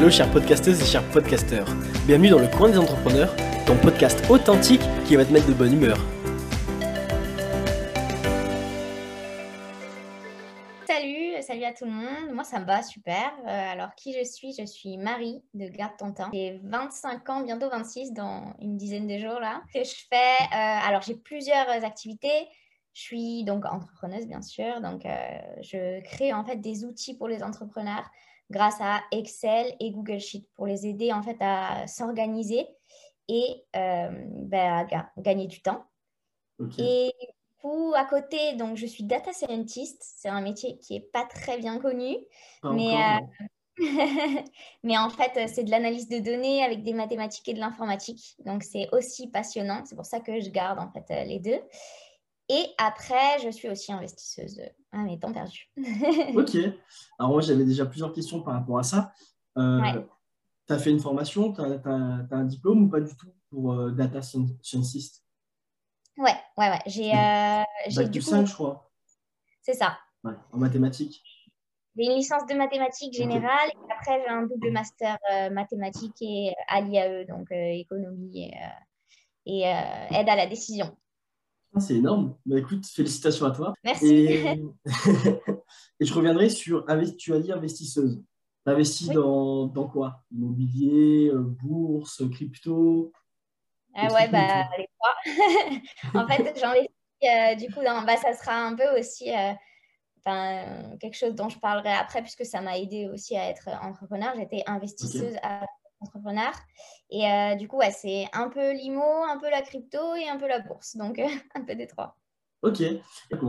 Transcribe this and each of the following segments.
Hello chères podcasteuses et chers podcasteurs. Bienvenue dans le coin des entrepreneurs, ton podcast authentique qui va te mettre de bonne humeur. Salut, salut à tout le monde. Moi, ça me va super. Euh, alors, qui je suis? Je suis Marie de Garde Tontin. J'ai 25 ans, bientôt 26 dans une dizaine de jours là. Que je fais euh, Alors, j'ai plusieurs activités. Je suis donc entrepreneuse, bien sûr. Donc, euh, je crée en fait des outils pour les entrepreneurs grâce à Excel et Google Sheet pour les aider en fait à s'organiser et euh, ben, à gagner du temps. Et du coup, à côté, donc je suis data scientist. C'est un métier qui est pas très bien connu, mais euh, mais en fait, c'est de l'analyse de données avec des mathématiques et de l'informatique. Donc, c'est aussi passionnant. C'est pour ça que je garde en fait les deux. Et après, je suis aussi investisseuse à mes temps perdus. ok. Alors moi, j'avais déjà plusieurs questions par rapport à ça. Euh, Tu as fait une formation, tu as, un diplôme ou pas du tout pour euh, Data Scientist? Ouais, ouais, ouais. J'ai euh, du 5, je crois. C'est ça. Ouais, en mathématiques. J'ai une licence de mathématiques générale et après, j'ai un double master euh, mathématiques et à l'IAE, donc économie et aide à la décision. Ah, c'est énorme. Bah, écoute, félicitations à toi. Merci. Et, je reviendrai sur, tu as dit investisseuse. Tu investis dans, dans, quoi? Immobilier, euh, bourse, crypto? Ah ouais, bah, les trois. en fait, j'investis euh, du coup dans, bah, ça sera un peu aussi euh, quelque chose dont je parlerai après, puisque ça m'a aidé aussi à être entrepreneur. J'étais investisseuse à entrepreneur. Et euh, du coup, ouais, c'est un peu l'IMO, un peu la crypto et un peu la bourse. Donc, euh, un peu des trois. Ok.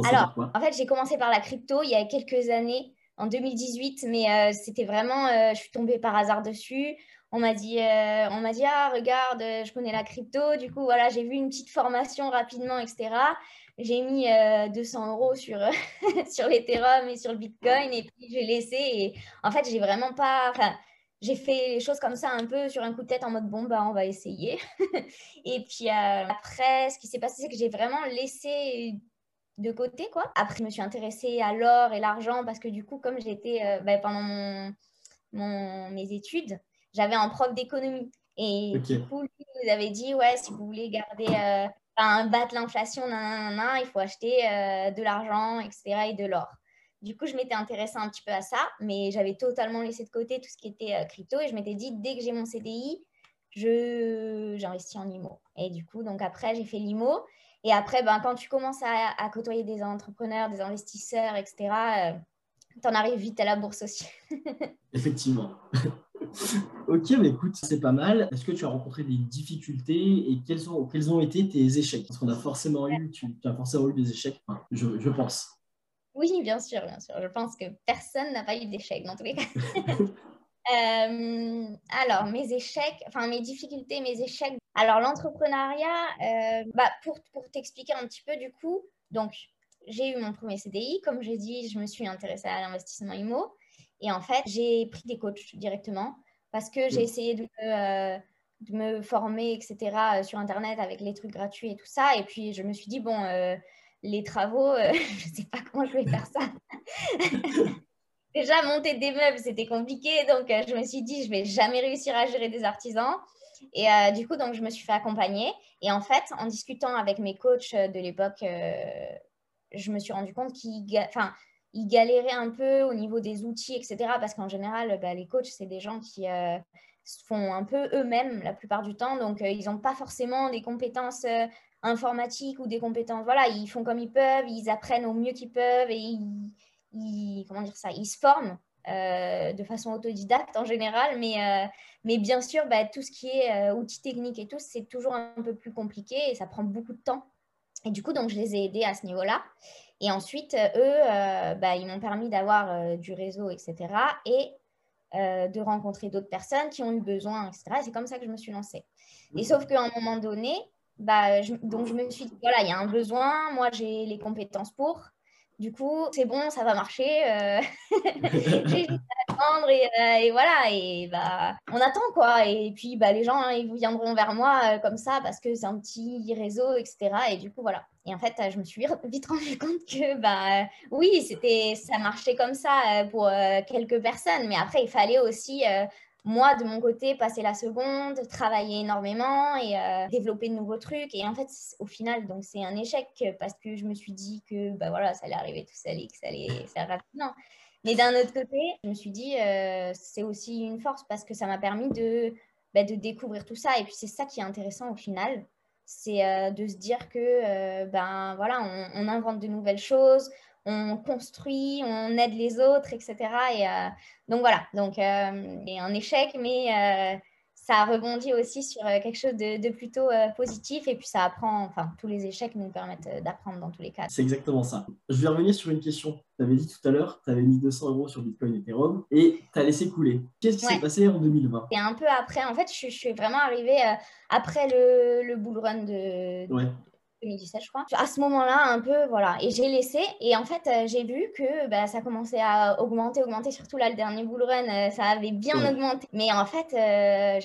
Alors, en fait, j'ai commencé par la crypto il y a quelques années, en 2018, mais euh, c'était vraiment, je suis tombée par hasard dessus. On m'a dit, on m'a dit, ah, regarde, je connais la crypto. Du coup, voilà, j'ai vu une petite formation rapidement, etc. J'ai mis 200 euros sur, sur l'Ethereum et sur le Bitcoin et puis j'ai laissé. Et en fait, j'ai vraiment pas j'ai fait les choses comme ça un peu sur un coup de tête en mode bon, bah, on va essayer. et puis euh, après, ce qui s'est passé, c'est que j'ai vraiment laissé de côté, quoi. Après, je me suis intéressée à l'or et l'argent parce que du coup, comme j'étais euh, bah, pendant mon, mon, mes études, j'avais un prof d'économie. Et du coup, lui nous avait dit, ouais, si vous voulez garder, euh, battre l'inflation, il faut acheter de l'argent, etc. et de l'or. Du coup, je m'étais intéressée un petit peu à ça, mais j'avais totalement laissé de côté tout ce qui était euh, crypto et je m'étais dit, dès que j'ai mon CDI, j'investis en IMO. Et du coup, donc après, j'ai fait l'IMO. Et après, ben, quand tu commences à, côtoyer des entrepreneurs, des investisseurs, etc., tu en arrives vite à la bourse aussi. Effectivement. ok, mais écoute, c'est pas mal. Est-ce que tu as rencontré des difficultés et quels ont, été tes échecs? Parce qu'on a forcément eu, tu, as forcément eu des échecs, je pense. Oui, bien sûr, bien sûr. Je pense que personne n'a pas eu d'échec dans tous les cas. Euh, alors, mes échecs, enfin mes difficultés, mes échecs. Alors, l'entrepreneuriat, euh, bah, pour, pour t'expliquer un petit peu du coup, donc j'ai eu mon premier CDI. Comme j'ai dit, je me suis intéressée à l'investissement IMO. Et en fait, j'ai pris des coachs directement parce que j'ai essayé de, euh, de, me former, etc., sur Internet avec les trucs gratuits et tout ça. Et puis, je me suis dit, bon les travaux, euh, je ne sais pas comment je vais faire ça. Déjà, monter des meubles, c'était compliqué. Donc, euh, je me suis dit, je ne vais jamais réussir à gérer des artisans. Et euh, du coup, donc, je me suis fait accompagner. Et en fait, en discutant avec mes coachs de l'époque, je me suis rendu compte qu'ils ils galéraient un peu au niveau des outils, etc. Parce qu'en général, bah, les coachs, c'est des gens qui font un peu eux-mêmes la plupart du temps. Donc, ils n'ont pas forcément des compétences informatique ou des compétences. Voilà, ils font comme ils peuvent, ils apprennent au mieux qu'ils peuvent et ils, comment dire ça, ils se forment euh, de façon autodidacte en général, mais, euh, mais bien sûr, bah, tout ce qui est euh, outils techniques et tout, c'est toujours un peu plus compliqué et ça prend beaucoup de temps. Et du coup, donc, je les ai aidés à ce niveau-là. Et ensuite, eux, bah, ils m'ont permis d'avoir du réseau, etc. Et de rencontrer d'autres personnes qui ont eu besoin, etc. Et c'est comme ça que je me suis lancée. Et sauf qu'à un moment donné, bah, donc je me suis dit, voilà, il y a un besoin, moi j'ai les compétences pour. Du coup, c'est bon, ça va marcher. Euh, j'ai juste à attendre et, euh, et, voilà. Et bah, on attend quoi. Et puis bah, les gens, hein, ils viendront vers moi euh, comme ça parce que c'est un petit réseau, etc. Et du coup, voilà. Et en fait, je me suis vite rendu compte que bah, oui, c'était, ça marchait comme ça pour quelques personnes. Mais après, il fallait aussi moi, de mon côté, passer la seconde, travailler énormément et euh, développer de nouveaux trucs. Et en fait, au final, donc c'est un échec parce que je me suis dit que bah voilà, ça allait arriver tout seul et que ça allait faire rapidement. Mais d'un autre côté, je me suis dit, euh, c'est aussi une force parce que ça m'a permis de, bah, de découvrir tout ça. Et puis, c'est ça qui est intéressant au final. C'est euh, de se dire que, ben voilà, on, on, invente de nouvelles choses, on construit, on aide les autres, etc. Et euh, donc voilà, donc euh, un échec, mais euh, ça rebondit aussi sur quelque chose de, plutôt positif et puis ça apprend, enfin tous les échecs nous permettent d'apprendre dans tous les cas. C'est exactement ça. Je vais revenir sur une question. Tu avais dit tout à l'heure, tu avais mis 200 euros sur Bitcoin Ethereum et tu as laissé couler. Qu'est-ce qui s'est passé en 2020 Et un peu après, en fait, je, suis vraiment arrivée après le, le bull run de, ouais. 2017, je crois. À ce moment-là, un peu, voilà. Et j'ai laissé. Et en fait, euh, j'ai vu que bah, ça commençait à augmenter, augmenter. Surtout là, le dernier bull run, euh, ça avait bien augmenté. Mais en fait, euh,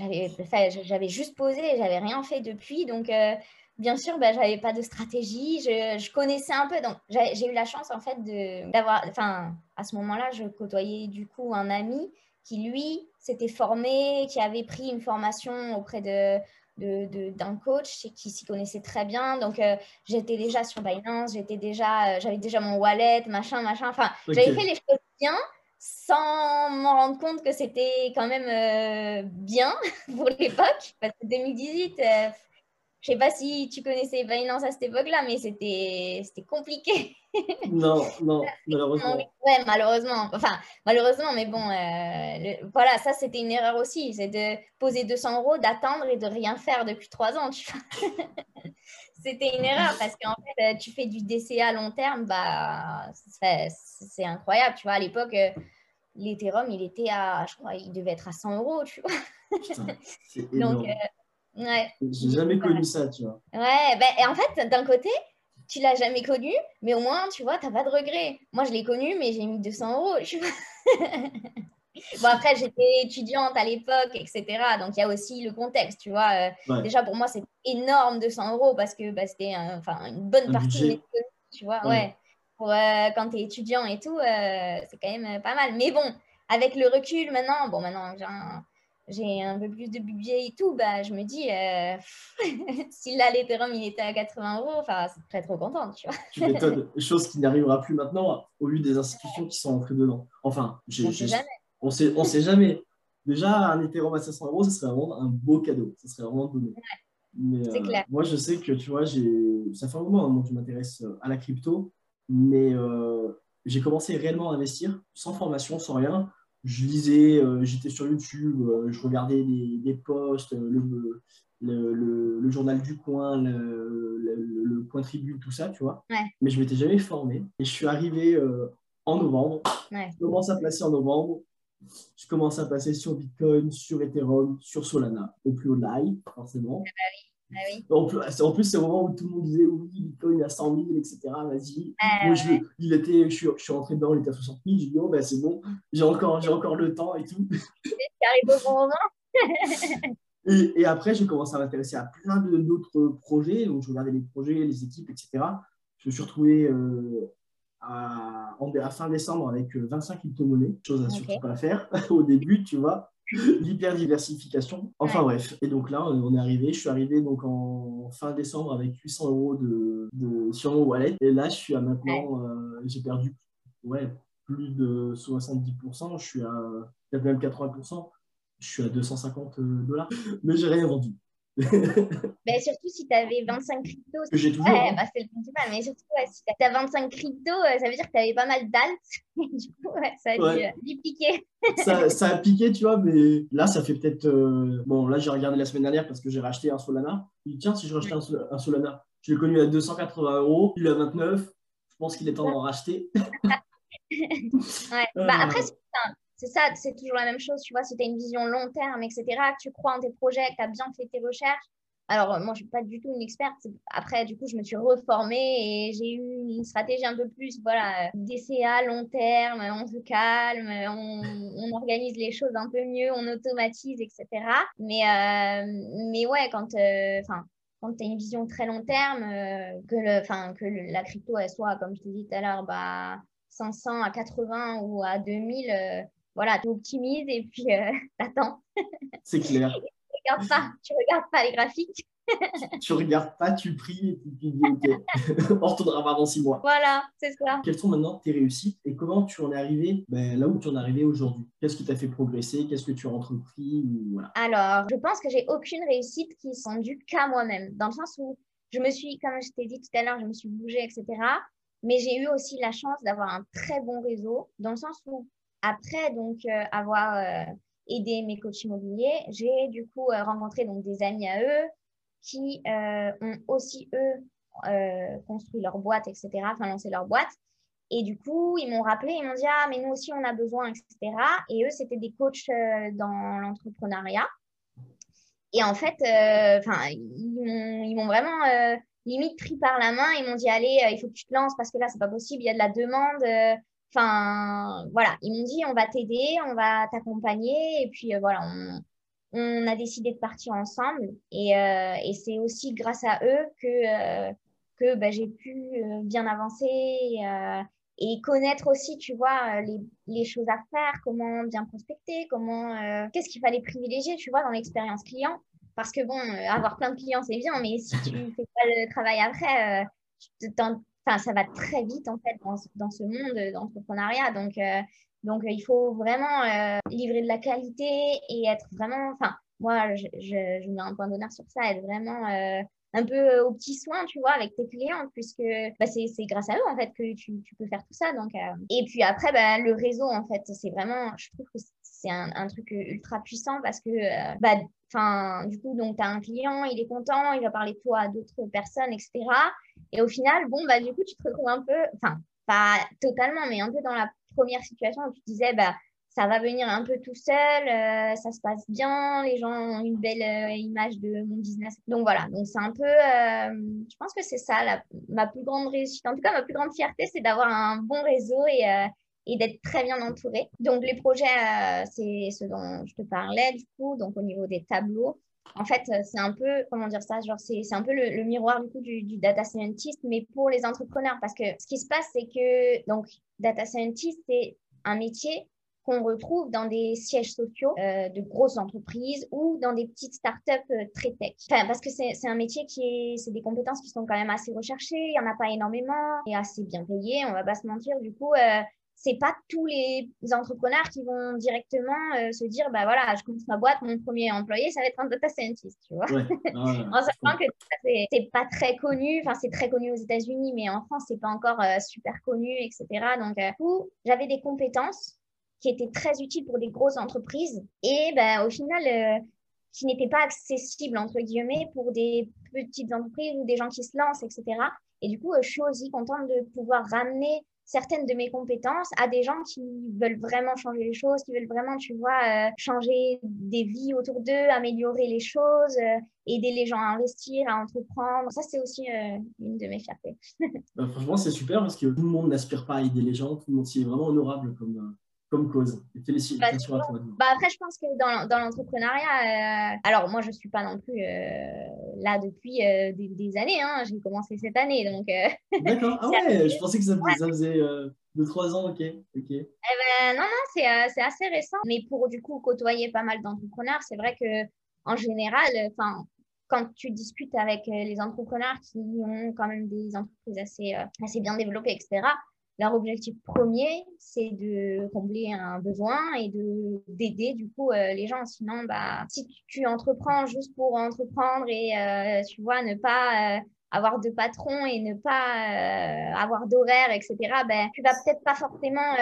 j'avais, juste posé, j'avais rien fait depuis. Donc, bien sûr, bah, j'avais pas de stratégie. Je, je connaissais un peu. Donc, j'ai eu la chance, en fait, d'avoir. Enfin, à ce moment-là, je côtoyais du coup un ami qui, lui, s'était formé, qui avait pris une formation auprès de d'un coach qui s'y connaissait très bien. Donc, euh, j'étais déjà sur Binance, j'étais déjà, euh, j'avais déjà mon wallet, machin, machin. Enfin, j'avais fait les choses bien sans m'en rendre compte que c'était quand même euh, bien pour l'époque. Parce que 2018, je sais pas si tu connaissais Binance à cette époque-là, mais c'était compliqué. non, non, malheureusement. Ouais, malheureusement. Enfin, malheureusement, mais bon, euh, voilà, ça c'était une erreur aussi. C'est de poser 200 euros, d'attendre et de rien faire depuis trois ans. c'était une erreur parce qu'en fait, euh, tu fais du DCA à long terme, bah, c'est incroyable. Tu vois, à l'époque, euh, l'Ethereum, il était à, je crois, il devait être à 100 euros, tu vois. Donc, Ouais. J'ai jamais connu ça, tu vois. Ouais, ben, et en fait, d'un côté, tu l'as jamais connu, mais au moins, tu vois, tu n'as pas de regret. Moi, je l'ai connu, mais j'ai mis 200 euros. bon, après, j'étais étudiante à l'époque, etc. Donc, il y a aussi le contexte, tu vois. Euh, déjà, pour moi, c'est énorme 200 euros parce que bah, c'était enfin, une bonne partie de tu vois. Ouais. Pour, euh, quand tu es étudiant et tout, euh, c'est quand même pas mal. Mais bon, avec le recul maintenant, bon, maintenant, j'ai un j'ai un peu plus de budget et tout, bah, je me dis, euh, si là, l'Ethereum, il était à 80 euros, enfin, c'est très trop contente, tu vois. tu m'étonnes, chose qui n'arrivera plus maintenant au vu des institutions qui sont entrées dedans. Enfin, on sait jamais. On sait, on sait jamais. Déjà, un Ethereum à 500 euros, ce serait vraiment un beau cadeau. Ce serait vraiment donné. c'est euh, clair. Moi, je sais que, tu vois, ça fait un moment hein, que je m'intéresse euh, à la crypto, mais euh, j'ai commencé réellement à investir sans formation, sans rien je lisais, euh, j'étais sur YouTube, euh, je regardais des, posts, euh, le, le, journal du coin, le, le, coin tribune, tout ça, tu vois. Mais je m'étais jamais formé. Et je suis arrivé en novembre. Je commence à placer en novembre. Je commence à passer sur Bitcoin, sur Ethereum, sur Solana, au plus haut de l'ail, forcément. Ah en plus, c'est au moment où tout le monde disait oui, Bitcoin à 100 000, etc. Vas-y. Moi, je, il était, je, suis, je suis rentré dedans, il était à 60 000. J'ai dit, oh, ben, c'est bon, j'ai encore, j'ai encore le temps et tout. arrive au bon moment. et, et, après, j'ai commencé à m'intéresser à plein d'autres projets. Donc, je regardais les projets, les équipes, etc. Je me suis retrouvé euh, à, à, fin décembre avec 25 euh, crypto-monnaies, chose à surtout pas faire au début, tu vois l'hyperdiversification. Enfin bref. Et donc là, on est arrivé. Je suis arrivé donc en fin décembre avec 800 euros de, de sur mon wallet. Et là, je suis à maintenant, euh, j'ai perdu ouais, plus de 70%. Je suis à peut-être même 80%. Je suis à 250 dollars. Mais j'ai rien vendu. ben, surtout si tu avais 25 cryptos. j'ai toujours. Ouais, hein. bah, c'est le principal. Mais surtout, si tu as 25 cryptos, euh, ça veut dire que tu avais pas mal d'alt. du coup, ouais, ça a dû, euh, piquer. ça, ça, a piqué, tu vois, mais là, ça fait peut-être. Euh, bon, là, j'ai regardé la semaine dernière parce que j'ai racheté un Solana. Je dit, tiens, si je rachetais un, Solana, je l'ai connu à 280 euros, il est à 29. Je pense qu'il est temps d'en racheter. ouais. Bah, après, c'est ça, c'est toujours la même chose, tu vois, si tu as une vision long terme, etc., que tu crois en tes projets, que tu as bien fait tes recherches. Alors, moi, je ne suis pas du tout une experte. Après, du coup, je me suis reformée et j'ai eu une stratégie un peu plus, voilà, DCA, long terme, on se calme, on, organise les choses un peu mieux, on automatise, etc. Mais, euh, mais ouais, quand, euh, enfin, quand tu as une vision très long terme, euh, que, le, que la crypto, elle soit, comme je t'ai dit tout à l'heure, bah, 500 à 80 ou à 2000, voilà, tu optimises et puis t'attends. C'est clair. tu regardes pas, tu regardes pas les graphiques tu regardes pas, tu pries et tu dis ok, on retournera pas dans six mois. Voilà, c'est ça. Quelles sont maintenant tes réussites et comment tu en es arrivé ben, là où tu en es arrivé aujourd'hui? Qu'est-ce qui t'a fait progresser? Qu'est-ce que tu as entrepris? Voilà. Alors, je pense que j'ai aucune réussite qui sont dues qu'à moi-même, dans le sens où je me suis, comme je t'ai dit tout à l'heure, je me suis bougée, etc. Mais j'ai eu aussi la chance d'avoir un très bon réseau, dans le sens où après donc euh, avoir euh, aidé mes coachs immobiliers, j'ai du coup euh, rencontré donc des amis à eux, qui euh, ont aussi, eux, euh, construit leur boîte, etc., enfin lancé leur boîte. Et du coup, ils m'ont rappelé, ils m'ont dit, ah, mais nous aussi, on a besoin, etc. Et eux, c'était des coachs euh, dans l'entrepreneuriat. Et en fait, enfin, ils m'ont vraiment limite pris par la main. Ils m'ont dit, allez, il faut que tu te lances parce que là, c'est pas possible, il y a de la demande. Enfin, voilà, ils m'ont dit, on va t'aider, on va t'accompagner. Et puis, voilà, on, on a décidé de partir ensemble. Et, euh, et c'est aussi grâce à eux que, euh, que bah, j'ai pu euh, bien avancer et connaître aussi, tu vois, les, les, choses à faire, comment bien prospecter, comment, qu'est-ce qu'il fallait privilégier, tu vois, dans l'expérience client. Parce que bon, avoir plein de clients, c'est bien, mais si tu fais pas le travail après, enfin, ça va très vite en fait dans, ce monde d'entrepreneuriat. Donc, donc, il faut vraiment euh, livrer de la qualité et être vraiment, enfin, moi, je, mets un point d'honneur sur ça, être vraiment euh, un peu au petit soin, tu vois, avec tes clients, puisque bah, c'est grâce à eux, en fait, que tu, peux faire tout ça. Donc, euh. Et puis après, bah, le réseau, en fait, c'est vraiment, je trouve que c'est un, un, truc ultra puissant parce que, bah, enfin, du coup, donc, tu as un client, il est content, il va parler de toi à d'autres personnes, etc. Et au final, bon, bah, du coup, tu te retrouves un peu, enfin, pas totalement, mais un peu dans la première situation où tu disais, bah, ça va venir un peu tout seul, euh, ça se passe bien, les gens ont une belle euh, image de mon business. Donc voilà, donc c'est un peu, euh, je pense que c'est ça ma plus grande réussite. En tout cas, ma plus grande fierté, c'est d'avoir un bon réseau et, et d'être très bien entouré. Donc les projets, c'est ce dont je te parlais du coup, donc au niveau des tableaux. En fait, c'est un peu, comment dire ça, genre c'est un peu le, miroir du coup du, data scientist, mais pour les entrepreneurs. Parce que ce qui se passe, c'est que donc data scientist, c'est un métier qu'on retrouve dans des sièges sociaux euh, de grosses entreprises ou dans des petites startups euh, très tech. Enfin, parce que c'est un métier qui est, c'est des compétences qui sont quand même assez recherchées, il n'y en a pas énormément et assez bien payées, on va pas se mentir. Du coup, euh, c'est pas tous les entrepreneurs qui vont directement euh, se dire bah voilà je commence ma boîte mon premier employé ça va être un data scientist tu vois. En sachant que c'est pas très connu enfin c'est très connu aux États-Unis mais en France c'est pas encore euh, super connu etc donc euh, j'avais des compétences qui étaient très utiles pour des grosses entreprises et bah, au final qui n'étaient pas accessibles entre guillemets pour des petites entreprises ou des gens qui se lancent etc et du coup je suis aussi contente de pouvoir ramener certaines de mes compétences à des gens qui veulent vraiment changer les choses, qui veulent vraiment, tu vois, euh, changer des vies autour d'eux, améliorer les choses, euh, aider les gens à investir, à entreprendre. Ça, c'est aussi euh, une de mes fiertés. Bah, franchement, c'est super parce que tout le monde n'aspire pas à aider les gens, tout le monde, c'est vraiment honorable comme, comme cause. Félicitations bah, à toi. Bah après, je pense que dans, dans l'entrepreneuriat, euh, alors moi, je ne suis pas non plus euh, là depuis euh, des, années. Hein, J'ai commencé cette année. donc. D'accord. Ah ouais, je pensais que ça, faisait 2-3 ans. Ok. ok. Eh ben, non, non, c'est assez récent. Mais pour du coup côtoyer pas mal d'entrepreneurs, c'est vrai que en général, enfin. Quand tu discutes avec les entrepreneurs qui ont quand même des entreprises assez, assez bien développées, etc., leur objectif premier, c'est de combler un besoin et de d'aider du coup euh, les gens. Sinon, bah, si tu, entreprends juste pour entreprendre et euh, tu vois ne pas euh, avoir de patron et ne pas avoir d'horaire, etc. Ben, tu vas peut-être pas forcément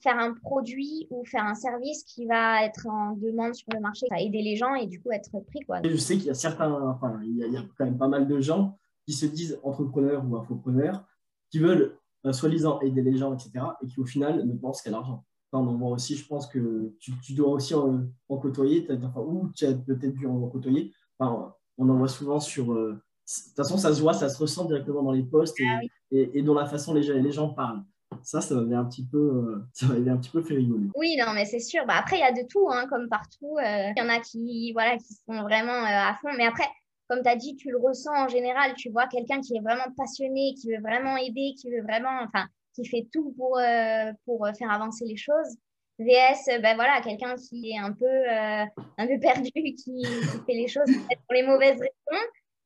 faire un produit ou faire un service qui va être en demande sur le marché, aider les gens et du coup être pris quoi. je sais qu'il y a certains, il y a quand même pas mal de gens qui se disent entrepreneurs ou infopreneurs qui veulent euh, soi-disant aider les gens, etc., et qui au final ne pensent qu'à l'argent. on en voit aussi, je pense que tu, dois aussi en, côtoyer, enfin, ou tu as peut-être dû en côtoyer. Enfin, on en voit souvent sur. Euh, de toute façon, ça se voit, ça se ressent directement dans les posts et, ah et, dans la façon les, les gens parlent ça, ça m'avait un petit peu, euh, ça un petit peu fait rigoler. Oui, non, mais c'est sûr. Bah, après, il y a de tout, hein, comme partout. Il y en a qui, voilà, qui sont vraiment à fond. Mais après, comme tu as dit, tu le ressens en général. Tu vois quelqu'un qui est vraiment passionné, qui veut vraiment aider, qui veut vraiment, enfin, qui fait tout pour, euh, pour faire avancer les choses. VS, ben voilà, quelqu'un qui est un peu, euh, un peu perdu, qui, fait les choses pour les mauvaises raisons,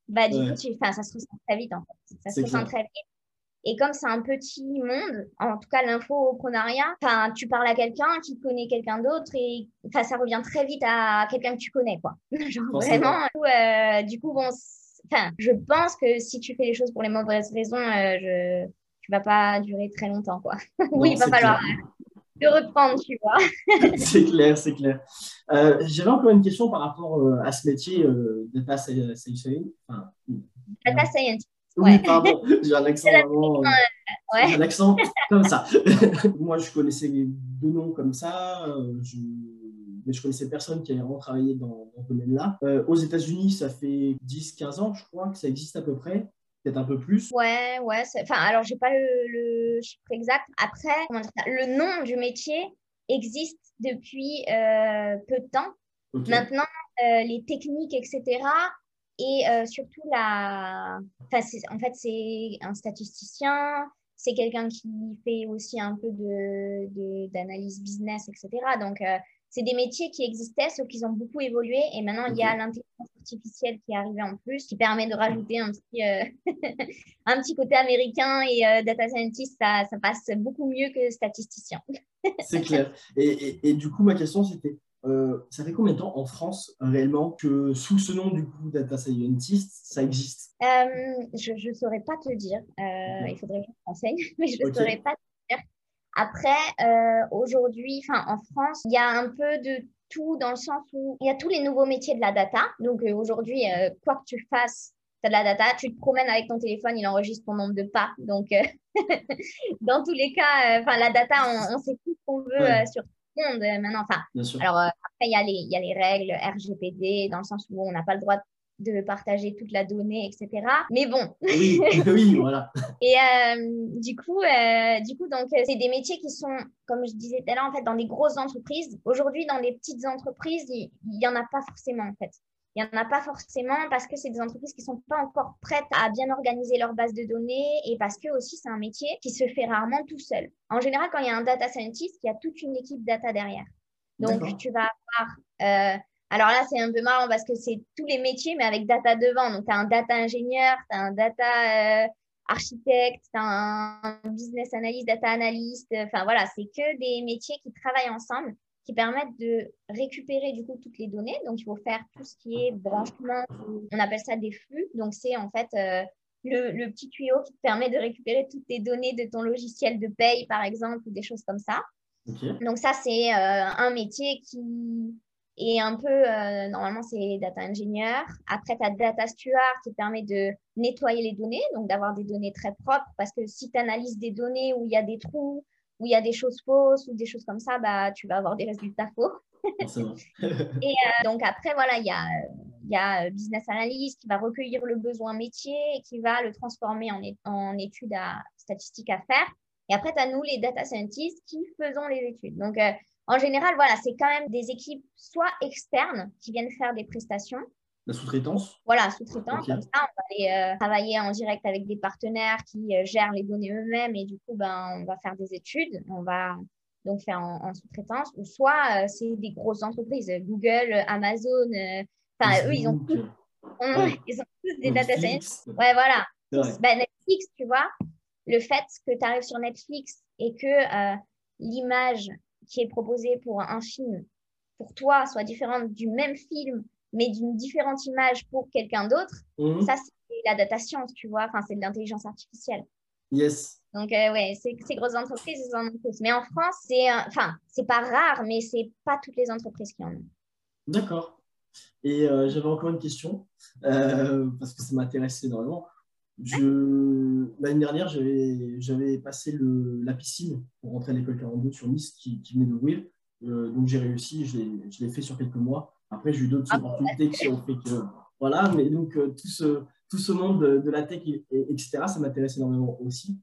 bah, du coup, tu, ça se ressent très vite en fait. Ça se ressent très vite. Et comme c'est un petit monde, en tout cas l'infoprenariat, tu parles à quelqu'un qui connaît quelqu'un d'autre et ça revient très vite à quelqu'un que tu connais. Quoi. Genre vraiment, euh, du coup, bon, je pense que si tu fais les choses pour les mauvaises raisons, euh, je, tu vas pas durer très longtemps. Quoi. oui, il va falloir te reprendre, tu vois. c'est clair, c'est clair. Euh, j'avais encore une question par rapport à ce métier data scientist. data scientist. Oui, pardon, j'ai un accent vraiment. Euh, un accent comme ça. Moi, je connaissais deux noms comme ça, euh, je... mais je connaissais personne qui avait vraiment travaillé dans, ce domaine-là. Euh, aux États-Unis, ça fait 10-15 ans, je crois, que ça existe à peu près. Peut-être un peu plus. Ouais, ouais. Enfin, alors, j'ai pas le, chiffre exact. Après, le nom du métier existe depuis peu de temps. Maintenant, les techniques, etc., et euh, surtout, la... enfin, en fait, c'est un statisticien, c'est quelqu'un qui fait aussi un peu d'analyse de, business, etc. Donc, euh, c'est des métiers qui existaient, sauf qu'ils ont beaucoup évolué. Et maintenant, il y a l'intelligence artificielle qui est arrivée en plus, qui permet de rajouter un petit, euh, un petit côté américain. Et data scientist, ça, ça, passe beaucoup mieux que statisticien. c'est clair. Et, et, du coup, ma question, c'était euh, ça fait combien de temps en France réellement que sous ce nom du coup data scientist ça existe? Euh, Je ne saurais pas te dire. Euh, il faudrait que je renseigne, mais je ne saurais pas te dire. Après, aujourd'hui, en France, il y a un peu de tout dans le sens où il y a tous les nouveaux métiers de la data. Donc aujourd'hui, quoi que tu fasses, tu as de la data, tu te promènes avec ton téléphone, il enregistre ton nombre de pas. Donc, dans tous les cas, enfin la data, on, sait tout ce qu'on veut sur monde euh, maintenant. Enfin, alors euh, après, il y, a les, y a les règles RGPD dans le sens où on n'a pas le droit de partager toute la donnée, etc. Mais bon. Oui, oui, voilà. Et euh, du coup, du coup, donc c'est des métiers qui sont, comme je disais tout à l'heure, en fait, dans des grosses entreprises. Aujourd'hui, dans les petites entreprises, il n'y en a pas forcément, en fait. Il n'y en a pas forcément parce que c'est des entreprises qui ne sont pas encore prêtes à bien organiser leur base de données et parce que aussi c'est un métier qui se fait rarement tout seul. En général, quand il y a un data scientist, il y a toute une équipe data derrière. Donc tu vas avoir... Euh, alors là, c'est un peu marrant parce que c'est tous les métiers, mais avec data devant. Donc, tu as un data ingénieur, tu as un data euh, architecte, tu as un business analyst, data analyst. Enfin, voilà, c'est que des métiers qui travaillent ensemble qui permettent de récupérer du coup toutes les données. Donc, il faut faire tout ce qui est branchement, on appelle ça des flux. Donc, c'est en fait euh, le, petit tuyau qui te permet de récupérer toutes les données de ton logiciel de paye, par exemple, ou des choses comme ça. Donc, ça, c'est euh, un métier qui est un peu, euh, normalement, c'est data ingénieur. Après, tu as data steward qui permet de nettoyer les données, donc d'avoir des données très propres, parce que si tu analyses des données où il y a des trous, où il y a des choses fausses ou des choses comme ça, bah, tu vas avoir des résultats faux. et euh, donc après, voilà, il y a, y a euh, Business Analyst qui va recueillir le besoin métier et qui va le transformer en, en études à, statistiques à faire. Et après, tu as nous, les data scientists, qui faisons les études. Donc, euh, en général, voilà, c'est quand même des équipes soit externes qui viennent faire des prestations, la sous-traitance Voilà, sous-traitance. Comme ça, on va aller euh, travailler en direct avec des partenaires qui euh, gèrent les données eux-mêmes et du coup, ben, on va faire des études. On va donc faire en, sous-traitance. Ou soit, euh, c'est des grosses entreprises, Google, Amazon. Enfin, eux, ils ont, tous, ils ont tous des data science. Ouais, voilà. Ben, Netflix, tu vois, le fait que tu arrives sur Netflix et que l'image qui est proposée pour un film, pour toi, soit différente du même film mais d'une différente image pour quelqu'un d'autre, mhm. ça, c'est la data science, tu vois. Enfin, c'est de l'intelligence artificielle. Yes. Donc, euh, ouais, ces, ces grosses entreprises, elles en ont. Mais en France, c'est, enfin, c'est pas rare, mais c'est pas toutes les entreprises qui en ont. D'accord. Et euh, j'avais encore une question, euh, parce que ça m'intéresse énormément. Je... L'année dernière, j'avais, passé le, la piscine pour rentrer à l'école 42 sur Nice qui, qui venait d'ouvrir. donc, j'ai réussi, je l'ai fait sur quelques mois. Après, j'ai eu d'autres ah opportunités qui ont fait que. Voilà, mais donc euh, tout, ce, tout ce monde de, la tech, etc., ça m'intéresse énormément aussi.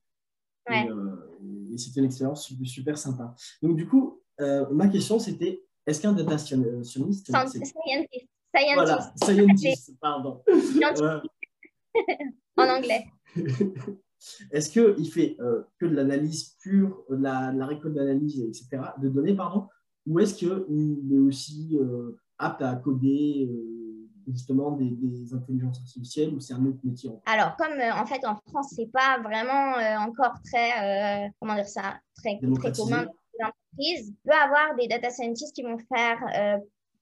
Euh, et, c'était une expérience super, sympa. Donc, du coup, euh, ma question, c'était est-ce qu'un data scientist. Scientist. Voilà, scientist, pardon. en anglais. Est-ce qu'il fait que de l'analyse pure, de la, la récolte d'analyse, etc., de données, pardon, ou est-ce qu'il est aussi apte à coder justement des, intelligences artificielles ou c'est un autre métier Alors, comme en fait en France, c'est pas vraiment encore très, comment dire ça, très, très commun l'entreprise peut avoir des data scientists qui vont faire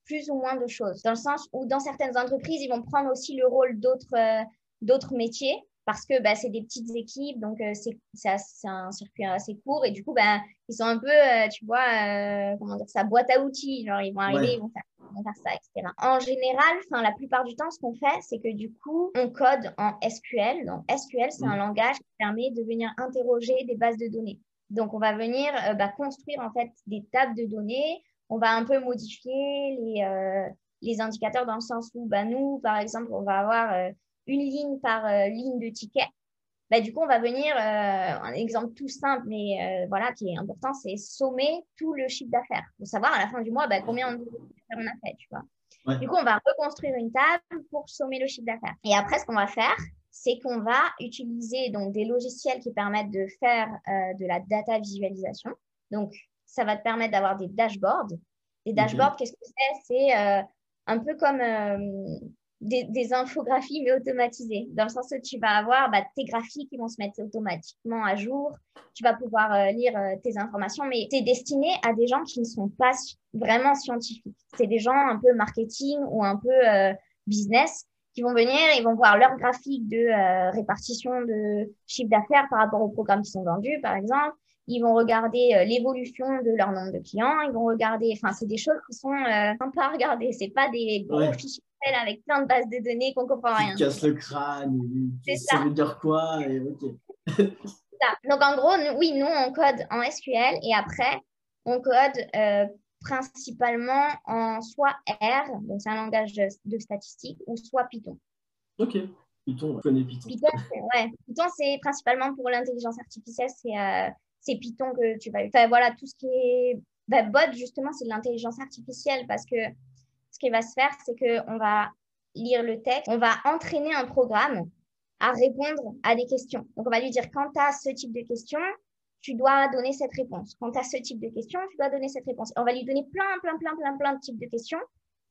plus ou moins de choses, dans le sens où dans certaines entreprises, ils vont prendre aussi le rôle d'autres euh, d'autres métiers parce que bah, c'est des petites équipes, donc euh, c'est un circuit assez court et du coup, bah, ils sont un peu, euh, tu vois, comment dire ça, boîte à outils, genre ils vont arriver, ils, vont faire, faire, ça, etc. En général, la plupart du temps, ce qu'on fait, c'est que du coup, on code en SQL. Donc SQL, c'est un langage qui permet de venir interroger des bases de données. Donc, on va venir bah, construire en fait des tables de données on va un peu modifier les, euh, les indicateurs dans le sens où bah, nous, par exemple, on va avoir euh, une ligne par euh, ligne de ticket. Bah, du coup, on va venir, un exemple tout simple, mais voilà, qui est important, c'est sommer tout le chiffre d'affaires pour savoir à la fin du mois bah, combien on, a fait. Tu vois. Du coup, on va reconstruire une table pour sommer le chiffre d'affaires. Et après, ce qu'on va faire, c'est qu'on va utiliser donc, des logiciels qui permettent de faire de la data visualisation. Donc, ça va te permettre d'avoir des dashboards. Des dashboards, qu'est-ce que c'est? C'est euh, un peu comme euh, des, infographies, mais automatisées. Dans le sens où tu vas avoir bah, tes graphiques qui vont se mettre automatiquement à jour. Tu vas pouvoir euh, lire tes informations, mais c'est destiné à des gens qui ne sont pas vraiment scientifiques. C'est des gens un peu marketing ou un peu business qui vont venir, ils vont voir leur graphique de répartition de chiffre d'affaires par rapport aux programmes qui sont vendus, par exemple ils vont regarder euh, l'évolution de leur nombre de clients, ils vont regarder, enfin, c'est des choses qui sont euh, sympas à regarder. C'est pas des gros fichiers avec plein de bases de données qu'on comprend rien. Tu casses le crâne, ça. veut dire quoi et ça. Donc, en gros, oui, nous, on code en SQL et après, on code euh, principalement en soit R, donc c'est un langage de, statistique, ou soit Python. Ok. Python, je connais Python. Python, ouais. Python, c'est principalement pour l'intelligence artificielle, c'est c'est Python que tu vas. Enfin, voilà, tout ce qui est bah, bot, justement, c'est de l'intelligence artificielle parce que ce qui va se faire, c'est qu'on va lire le texte, on va entraîner un programme à répondre à des questions. Donc, on va lui dire quand tu as ce type de questions, tu dois donner cette réponse. Quand tu as ce type de questions, tu dois donner cette réponse. on va lui donner plein, plein, plein, plein, plein de types de questions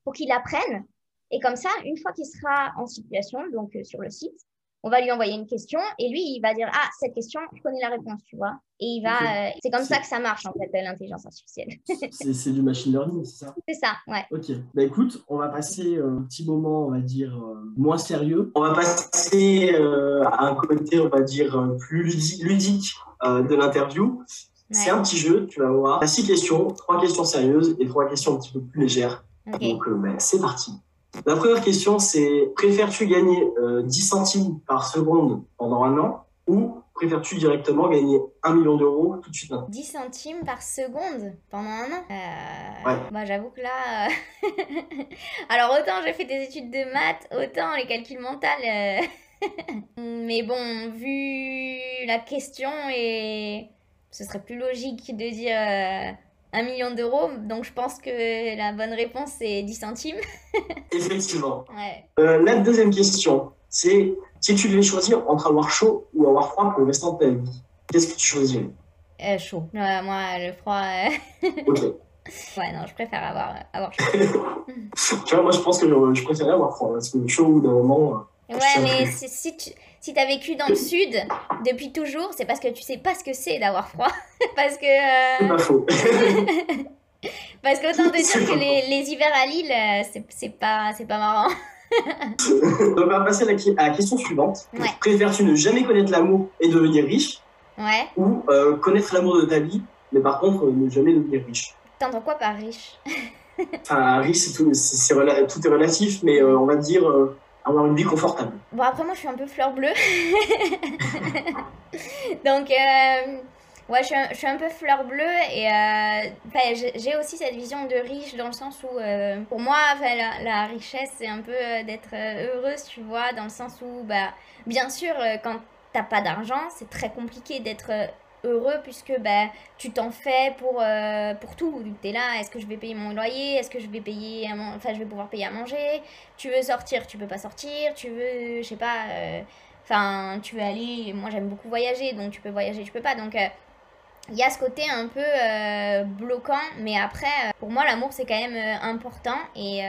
pour qu'il apprenne. Et comme ça, une fois qu'il sera en situation, donc euh, sur le site, on va lui envoyer une question et lui, il va dire Ah, cette question, je connais la réponse, tu vois. Et il va. Euh, c'est comme ça que ça marche, en fait, l'intelligence artificielle. c'est du machine learning, c'est ça? C'est ça, ouais. Ok. Bah écoute, on va passer euh, un petit moment, on va dire, euh, moins sérieux. On va passer à un côté, on va dire, plus ludique de l'interview. C'est un petit jeu, tu vas voir. Six questions, trois questions sérieuses et trois questions un petit peu plus légères. Donc, bah, c'est parti. La première question, c'est préfères-tu gagner 10 euh, centimes par seconde pendant un an ou préfères-tu directement gagner 1 million d'euros tout de suite 10 centimes par seconde pendant un an? Euh, ouais. Bah, j'avoue que là. Euh, alors, autant j'ai fait des études de maths, autant les calculs mentaux. Mais bon, vu la question, et ce serait plus logique de dire un million d'euros. Donc je pense que la bonne réponse c'est 10 centimes. Effectivement. Euh, la deuxième question, c'est si tu devais choisir entre avoir chaud ou avoir froid pour le restant de ta vie, qu'est-ce que tu choisirais? Euh, Chaud. moi, le froid. Euh, ok. Ouais, non, je préfère avoir, avoir chaud. tu vois, moi je pense que je, je préférerais avoir froid parce que chaud, d'un moment. Ouais, mais si tu si tu as vécu dans le sud depuis toujours, c'est parce que tu sais pas ce que c'est d'avoir froid. parce que. Euh, c'est pas faux. parce qu'autant te dire que les, les, hivers à Lille, euh, c'est pas, pas marrant. Donc, on va passer à la, question suivante. Préfères-tu ne jamais connaître l'amour et devenir riche Ouais. Ou euh, connaître l'amour de ta vie, mais par contre ne jamais devenir riche? T'entends quoi par riche? Enfin, riche, tout, c'est, tout est relatif, mais on va dire avoir une vie confortable. Bon, après, moi, je suis un peu fleur bleue. Donc, euh, ouais, je suis, un, peu fleur bleue et euh, j'ai aussi cette vision de riche dans le sens où, euh, pour moi, la, la, richesse, c'est un peu d'être heureuse, tu vois, dans le sens où, bah, bien sûr, quand t'as pas d'argent, c'est très compliqué d'être heureux puisque ben, tu t'en fais pour, euh, tout. Tu es là, est-ce que je vais payer mon loyer? Est-ce que je vais payer enfin je vais pouvoir payer à manger? Tu veux sortir, tu peux pas sortir, tu veux je sais pas euh, enfin tu veux aller moi j'aime beaucoup voyager donc tu peux voyager, tu peux pas. Donc euh, il y a ce côté un peu bloquant, mais après, pour moi, l'amour, c'est quand même important. Et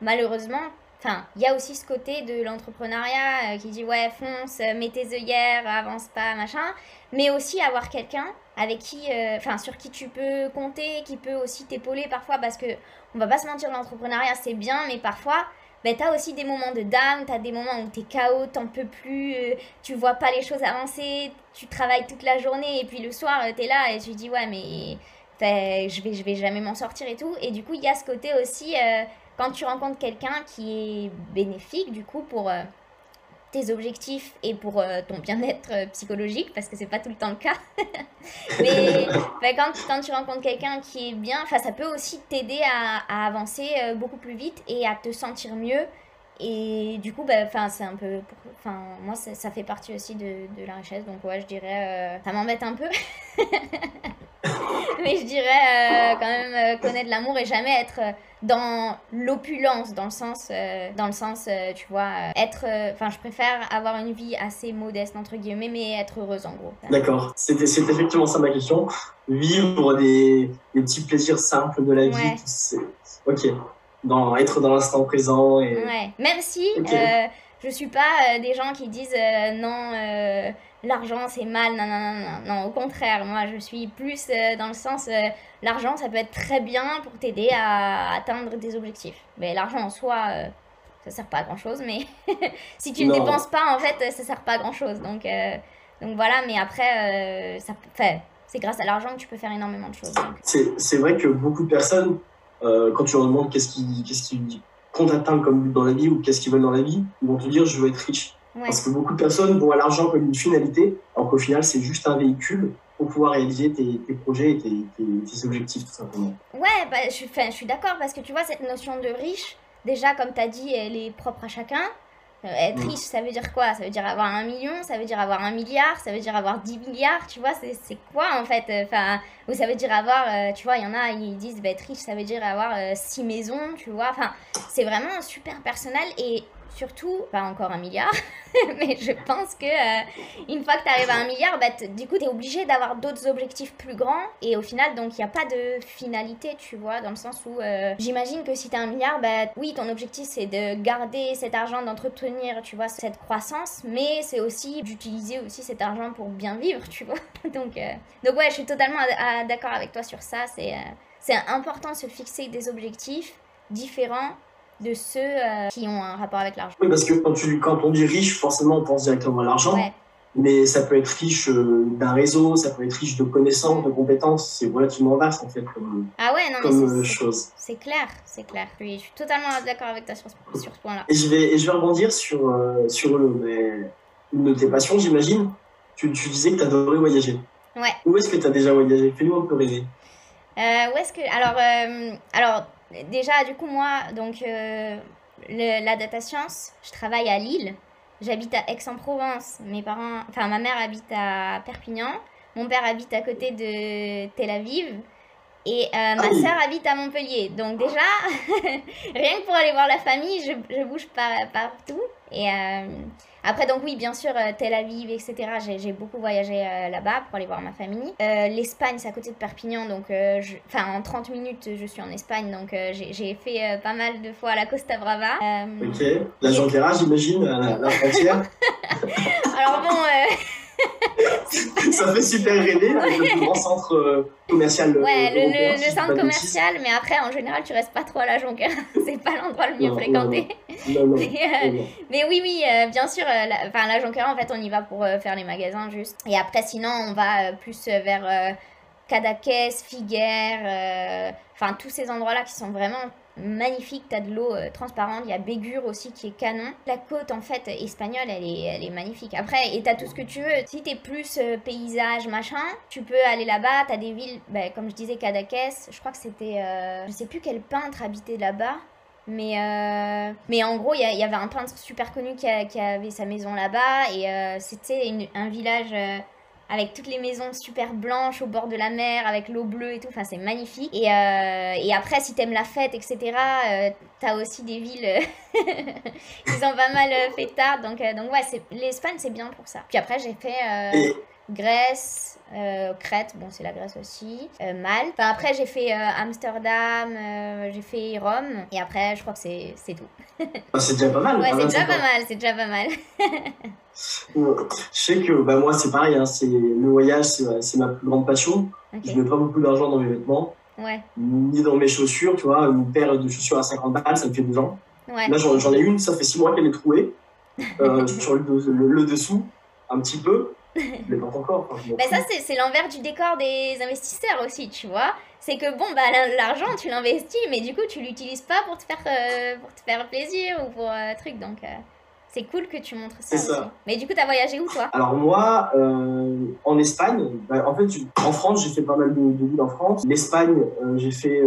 malheureusement, enfin, il y a aussi ce côté de l'entrepreneuriat qui dit ouais, fonce, mets tes œillères, avance pas, machin. Mais aussi avoir quelqu'un avec qui, enfin, sur qui tu peux compter, qui peut aussi t'épauler parfois, parce que on va pas se mentir, l'entrepreneuriat c'est bien, mais parfois ben, tu as aussi des moments de down, tu as des moments où tu es KO, t'en peux plus, euh, tu vois pas les choses avancer, tu travailles toute la journée et puis le soir euh, tu es là et tu dis ouais mais je vais, je vais jamais m'en sortir et tout. Et du coup il y a ce côté aussi euh, quand tu rencontres quelqu'un qui est bénéfique du coup pour tes objectifs et pour euh, ton bien-être euh, psychologique, parce que c'est pas tout le temps le cas. Mais bah, quand, quand, tu rencontres quelqu'un qui est bien, ça peut aussi t'aider à, avancer euh, beaucoup plus vite et à te sentir mieux. Et du coup, bah, c'est un peu. Enfin, moi, ça, fait partie aussi de, la richesse. Donc, ouais, je dirais. ça m'embête un peu. Mais je dirais quand même connaître l'amour et jamais être dans l'opulence, dans le sens, euh, dans le sens euh, tu vois, euh, être. Enfin, je préfère avoir une vie assez modeste, entre guillemets, mais être heureuse en gros. D'accord, c'était effectivement ça ma question. Vivre des, des petits plaisirs simples de la vie. Ok, dans, être dans l'instant présent. Et... Ouais, même si je suis pas des gens qui disent non l'argent c'est mal, non, non, non, non, au contraire, moi je suis plus euh, dans le sens, euh, l'argent ça peut être très bien pour t'aider à atteindre des objectifs. Mais l'argent en soi, euh, ça sert pas à grand chose, mais si tu ne dépenses pas, en fait, ça sert pas à grand chose. Donc, donc voilà, mais après, ça, c'est grâce à l'argent que tu peux faire énormément de choses. C'est vrai que beaucoup de personnes, quand tu leur demandes qu'est-ce qui, qu'est-ce qui compte atteindre comme but dans la vie ou qu'est-ce qu'ils veulent dans la vie, ils vont te dire je veux être riche. Parce que beaucoup de personnes voient l'argent comme une finalité, alors qu'au final, c'est juste un véhicule pour pouvoir réaliser tes, projets et tes, objectifs, tout simplement. Ouais, bah, je, je suis d'accord, parce que tu vois, cette notion de riche, déjà, comme tu as dit, elle est propre à chacun. Euh, être mm. riche, ça veut dire quoi? Ça veut dire avoir un million, ça veut dire avoir un milliard, ça veut dire avoir 10 milliards, tu vois, c'est quoi en fait Enfin, ou ça veut dire avoir, euh, tu vois, il y en a, ils disent bah, être riche, ça veut dire avoir 6 euh, maisons, tu vois. Enfin, c'est vraiment super personnel et surtout, pas encore un milliard, mais je pense que euh, une fois que tu arrives à un milliard, bah, du coup, tu es obligé d'avoir d'autres objectifs plus grands. Et au final, donc, il n'y a pas de finalité, tu vois, dans le sens où euh, j'imagine que si tu as un milliard, bah, oui, ton objectif, c'est de garder cet argent, d'entretenir, tu vois, cette croissance, mais c'est aussi d'utiliser aussi cet argent pour bien vivre, tu vois. donc, euh, donc, ouais, je suis totalement d'accord avec toi sur ça. C'est c'est important de se fixer des objectifs différents de ceux euh, qui ont un rapport avec l'argent. Oui, parce que quand, tu, quand on dit riche, forcément, on pense directement à l'argent. Mais ça peut être riche euh, d'un réseau, ça peut être riche de connaissances, de compétences. C'est relativement vaste, en fait, comme, ah ouais, non, comme chose. C'est clair, c'est clair. Oui, je suis totalement d'accord avec toi sur, sur ce point-là. Et je vais, et je vais rebondir sur, euh, sur une de tes passions, j'imagine. Tu, tu, disais que tu adorais voyager. Ouais. Où est-ce que tu as déjà voyagé? Fais-nous un peu rêver. où est-ce que... Alors, alors déjà, du coup, moi, donc, euh, la data science, je travaille à Lille. J'habite à Aix-en-Provence. Mes parents, enfin, ma mère habite à Perpignan. Mon père habite à côté de Tel Aviv. Et euh, ma ah soeur habite à Montpellier. Donc déjà, rien que pour aller voir la famille, je, je bouge par, partout. Et euh, après, donc oui, bien sûr, euh, Tel Aviv, etc. J'ai beaucoup voyagé euh, là-bas pour aller voir ma famille. Euh, L'Espagne, c'est à côté de Perpignan, donc enfin en 30 minutes, je suis en Espagne, donc j'ai fait pas mal de fois la Costa Brava. ok, la Jonquera, j'imagine, la, la frontière. Alors bon... ça fait super rêver, le grand centre euh, commercial. Euh, ouais, le, le, centre commercial, mais après, en général, tu restes pas trop à la Jonquera. c'est pas l'endroit le mieux fréquenté. Non, non, mais, oui, oui, euh, bien sûr, la, enfin, la Jonquera, en fait, on y va pour faire les magasins juste. Et après, sinon, on va plus vers Cadaqués, Figueres, enfin, tous ces endroits-là qui sont vraiment magnifique, t'as de l'eau euh, transparente, il y a Bégur aussi qui est canon. La côte en fait espagnole elle est, elle est magnifique. Après, et t'as tout ce que tu veux. Si t'es plus euh, paysage, machin, tu peux aller là-bas, t'as des villes, bah, comme je disais, Cadaqués, je crois que c'était, euh, je sais plus quel peintre habitait là-bas. Mais, mais en gros, il y, avait un peintre super connu qui, avait sa maison là-bas et c'était un village avec toutes les maisons super blanches au bord de la mer, avec l'eau bleue et tout. Enfin, c'est magnifique. Et, euh, après, si t'aimes la fête, etc., euh, t'as aussi des villes qui sont pas mal euh, fêtardes. Donc, donc ouais, l'Espagne, c'est bien pour ça. Puis après, j'ai fait Grèce, euh, Crète, bon c'est la Grèce aussi, euh, Malte. Enfin, après j'ai fait euh, Amsterdam, euh, j'ai fait Rome, et après je crois que c'est c'est tout. Ah, c'est déjà pas mal. Ouais, c'est déjà 25 pas mal, c'est déjà pas mal. Je sais que bah, moi, c'est pareil. hein, c'est, le voyage, c'est, c'est ma plus grande passion. Je mets pas beaucoup d'argent dans mes vêtements, ouais, ni dans mes chaussures. Tu vois, une paire de chaussures à 50 balles, ça me fait deux ans. ouais. Là, j'en, j'en ai une, ça fait six mois qu'elle est trouée. Sur le, le- le dessous, un petit peu. L'ai pas encore. Bah ça, c'est l'envers du décor des investisseurs aussi, tu vois. C'est que bon, bah la- l'argent, tu l'investis, mais du coup, tu l'utilises pas pour te faire, euh, pour te faire plaisir ou pour euh, truc. Donc, euh, c'est cool que tu montres ça, C'est ça. aussi. Mais du coup, t'as voyagé où, toi? Alors moi, en Espagne, bah, en fait, en France, j'ai fait pas mal de, de villes en France. L'Espagne, j'ai fait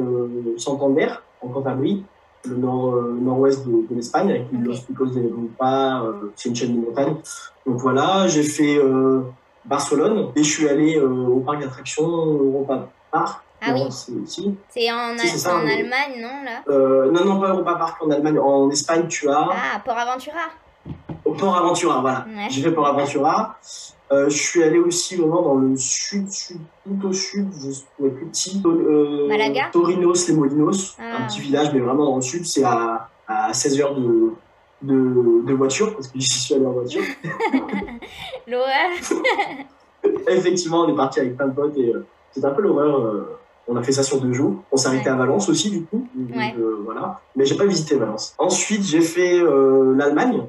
Santander, en Cantabrie, le nord, euh, nord-ouest de, de l'Espagne, avec Ok. Los Picos de Europa, euh, c'est une chaîne de montagne. Donc voilà, j'ai fait euh, Barcelone et je suis allé au parc d'attractions Europa Park. Ah oui. C'est ici. C'est en, Si, c'est ça, en mais- Allemagne, non, là? Euh, non, non, pas Europa Park en Allemagne. En Espagne, tu as Ah, Port Aventura au Port Aventura, voilà. Ouais. J'ai fait Port Aventura. Euh, je suis allé aussi vraiment dans le sud, sud tout au sud, je trouvais plus petit. Euh, Malaga Torinos, les Molinos, Ah. un petit village, mais vraiment dans le sud, c'est à, à 16 heures de, de, de voiture, parce que j'y suis allé en voiture. L'horreur Effectivement, on est parti avec plein de potes et euh, c'était un peu l'horreur. euh, on a fait ça sur deux jours. On s'est arrêté Ouais. à Valence aussi, du coup. Ouais. euh, voilà. Mais j'ai pas visité Valence. Ensuite, j'ai fait l'Allemagne.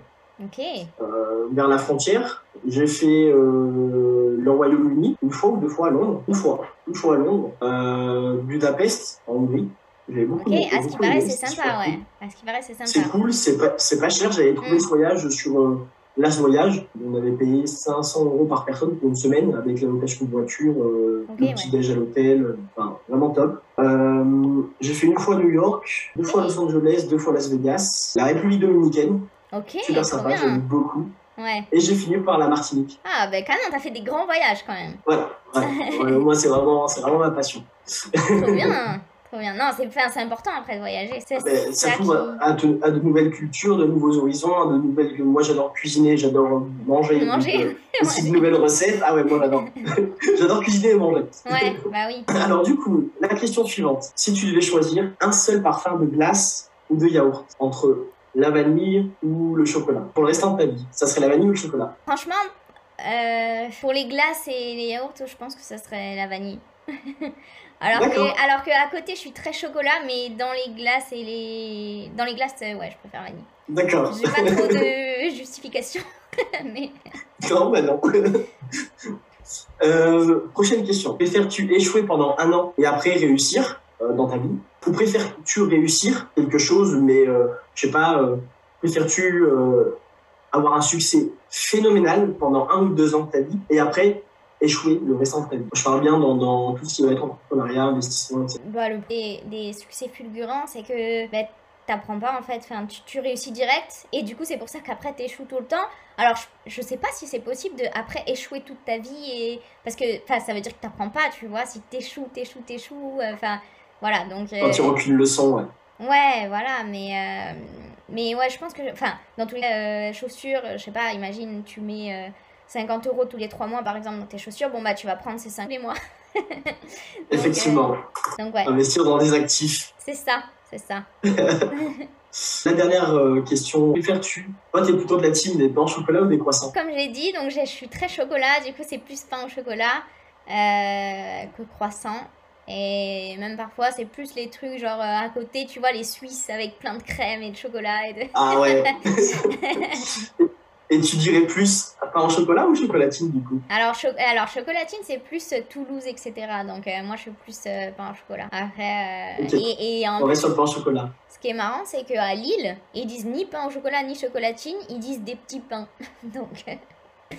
Ok. euh, vers la frontière. J'ai fait euh, le Royaume-Uni une fois ou deux fois à Londres. Une fois, une fois à Londres. Euh, Budapest en Hongrie. J'ai beaucoup Ok, à ce qui paraît, c'est sympa, ouais. cool. À ce qui paraît, c'est cool, c'est pas, cher. J'avais trouvé Mm. ce voyage sur Voyage. On avait payé 500 euros par personne pour une semaine avec la location de voiture, euh, le ouais. petit déj à l'hôtel. Enfin, vraiment top. Euh, j'ai fait une fois New York, deux fois Los Angeles, deux fois Las Vegas, la République dominicaine. Ok, Super sympa, j'aime beaucoup. Ouais. Et j'ai fini par la Martinique. Ah, bah quand même, t'as fait des grands voyages quand même. Voilà, ouais. Ouais, moi c'est vraiment, vraiment ma passion. Trop bien. Trop bien. Non, c'est important après de voyager. C'est Ben, ça qui- à, de, à de nouvelles cultures, de nouveaux horizons, à de nouvelles. Moi j'adore cuisiner, j'adore manger. Manger. donc, euh, aussi de nouvelles recettes. Ah ouais, moi j'adore. j'adore cuisiner et manger. Ouais, bah oui. Alors du coup, la question suivante. Si tu devais choisir un seul parfum de glace ou de yaourt entre la vanille ou le chocolat pour le restant de ta vie, ça serait la vanille ou le chocolat? Franchement, euh, pour les glaces et les yaourts, je pense que ça serait la vanille. alors, que, alors que à côté, je suis très chocolat, mais dans les glaces et les. Dans les glaces, euh, ouais, je préfère vanille. D'accord. J'ai pas trop de justification. mais Non, bah non. Euh, prochaine question. Préfères-tu échouer pendant un an et après réussir euh, dans ta vie? Ou préfères-tu réussir quelque chose, mais euh, je sais pas, euh, préfères-tu euh, avoir un succès phénoménal pendant un ou deux ans de ta vie et après échouer le restant de ta vie? Je parle bien dans, tout ce qui va être entrepreneuriat, investissement, etc. bah, des, succès fulgurants, c'est que bah, t'apprends pas en fait. Tu, tu réussis direct. Et du coup, c'est pour ça qu'après, t'échoues tout le temps. Alors, je, je sais pas si c'est possible de après échouer toute ta vie. et Parce que ça veut dire que t'apprends pas, tu vois. Si t'échoues, t'échoues, t'échoues. euh, Enfin, voilà. Donc. Quand euh, tu aucune leçon, ouais. Ouais, voilà, mais, euh, mais ouais, je pense que, enfin, dans tous les euh, chaussures, je sais pas, imagine, tu mets euh, 50 euros tous les 3 mois, par exemple, dans tes chaussures, bon, bah, tu vas prendre ces 5 les mois. Donc, Effectivement, euh, donc, ouais, investir dans des actifs. c'est ça, c'est ça. La dernière euh, question, préfères-tu Toi, t'es plutôt de la team des pains au chocolat ou des croissants? Comme j'ai dit, donc, je je suis très chocolat, du coup, c'est plus pain au chocolat euh, que croissant. Et même parfois, c'est plus les trucs genre euh, à côté, tu vois, les Suisses avec plein de crème et de chocolat et de... Ah ouais. Et tu dirais plus pain au chocolat ou chocolatine du coup? Alors, cho- alors chocolatine, c'est plus euh, Toulouse, etc. Donc, euh, moi, je suis plus euh, pain au chocolat. Après, euh, et, et en On reste sur le pain au chocolat. ce qui est marrant, c'est qu'à Lille, ils disent ni pain au chocolat, ni chocolatine, ils disent des petits pains. Donc,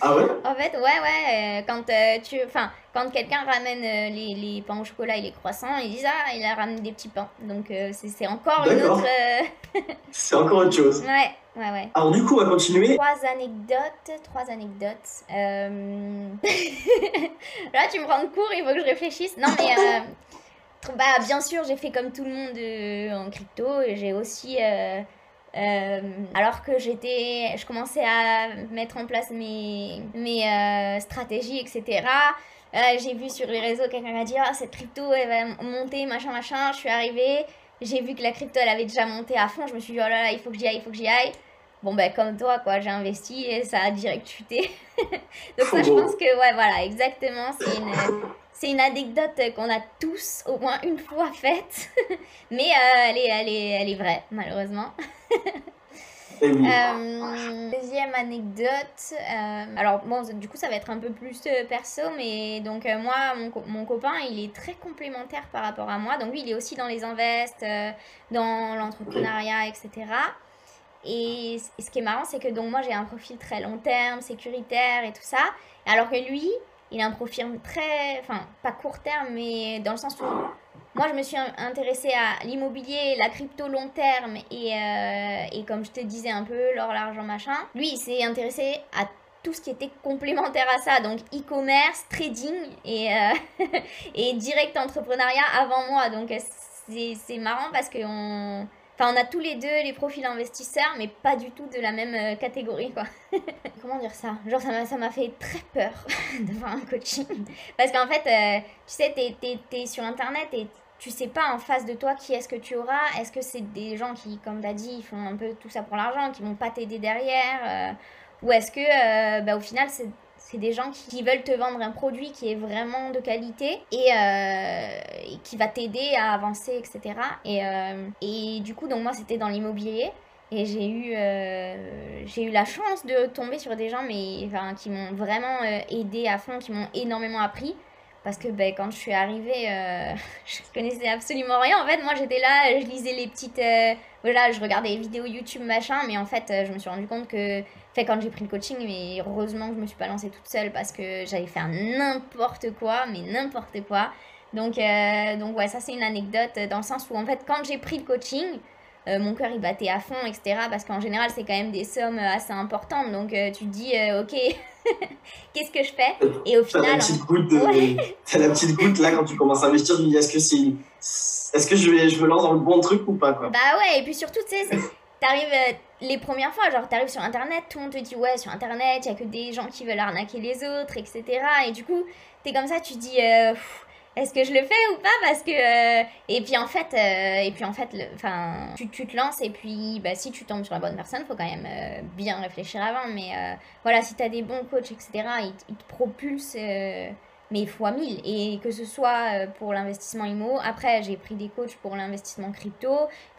Ah ouais? En fait, ouais, ouais, euh, quand euh, tu... Enfin, quand quelqu'un ramène euh, les, les pains au chocolat et les croissants, ils disent « Ah, il a ramené des petits pains. » Donc, c'est encore une autre... C'est encore autre chose. Ouais, ouais, ouais. Alors du coup, on va continuer. Trois anecdotes, trois anecdotes. Là, tu me rends de court, il faut que je réfléchisse. Non, mais bah, bien sûr, j'ai fait comme tout le monde en crypto. J'ai aussi euh, alors que j'étais, je commençais à mettre en place mes, mes euh, stratégies, etc. Euh, j'ai vu sur les réseaux quelqu'un m'a dit ah cette crypto elle va monter machin machin. Je suis arrivée, j'ai vu que la crypto elle avait déjà monté à fond. Je me suis dit oh là là il faut que j'y aille, il faut que j'y aille. Bon ben comme toi quoi, j'ai investi et ça a direct chuté. Donc ça je pense que ouais voilà exactement c'est une c'est une anecdote qu'on a tous au moins une fois faite, mais euh, elle, est, elle, est, elle est vraie, malheureusement. Euh, deuxième anecdote, euh, alors bon, du coup ça va être un peu plus perso, mais donc moi, mon, mon, copain, il est très complémentaire par rapport à moi. Donc lui, il est aussi dans les invests, dans l'entrepreneuriat, etc. Et ce qui est marrant, c'est que donc moi j'ai un profil très long terme, sécuritaire et tout ça, alors que lui, il a un profil très, enfin pas court terme, mais dans le sens où moi je me suis intéressée à l'immobilier, la crypto long terme et, euh, et comme je te disais un peu l'or, l'argent, machin. Lui, il s'est intéressé à tout ce qui était complémentaire à ça, donc e-commerce, trading et, euh, et direct entrepreneuriat avant moi. Donc c'est marrant parce qu'on Enfin, on a tous les deux les profils investisseurs, mais pas du tout de la même euh, catégorie, quoi. Comment dire ça? Genre, ça m'a fait très peur de voir un coaching. Parce qu'en fait, euh, tu sais, t'es es, sur Internet et tu sais pas en face de toi qui est-ce que tu auras. Est-ce que c'est des gens qui, comme t'as dit, font un peu tout ça pour l'argent, qui vont pas t'aider derrière euh, Ou est-ce que, bah, au final, c'est des gens qui, veulent te vendre un produit qui est vraiment de qualité et, euh, qui va t'aider à avancer, etc. Et, euh, et du coup, donc moi, c'était dans l'immobilier. Et j'ai eu, euh, la chance de tomber sur des gens qui m'ont vraiment aidé à fond, qui m'ont énormément appris. Parce que ben, quand je suis arrivée, je connaissais absolument rien. En fait, moi, j'étais là, je lisais les petites... voilà, je regardais les vidéos YouTube, machin. Mais en fait, je me suis rendu compte que fait quand j'ai pris le coaching, mais heureusement que je me suis pas lancée toute seule parce que j'avais fait n'importe quoi, mais n'importe quoi. Donc, euh, donc ouais, ça c'est une anecdote dans le sens où en fait quand j'ai pris le coaching, euh, mon cœur il battait à fond, etc. Parce qu'en général c'est quand même des sommes assez importantes. Donc euh, tu te dis, ok, qu'est-ce que je fais? Et au final... T'as la, petite goutte là quand tu commences à investir, tu dis, est-ce que c'est... Est-ce que je, vais, je me lance dans le bon truc ou pas quoi? Bah ouais, et puis surtout, tu sais, t'arrives euh, les premières fois, genre t'arrives sur internet, tout le monde te dit ouais, sur internet, il y a que des gens qui veulent arnaquer les autres, etc. Et du coup, t'es comme ça, tu dis euh, est-ce que je le fais ou pas? Parce que. Euh, et puis en fait, et puis en fait tu, tu, te lances et puis bah, si tu tombes sur la bonne personne, faut quand même bien réfléchir avant. Mais voilà, si t'as des bons coachs, etc., ils, ils te propulsent mais fois 1000. Et que ce soit euh, pour l'investissement IMO, après j'ai pris des coachs pour l'investissement crypto,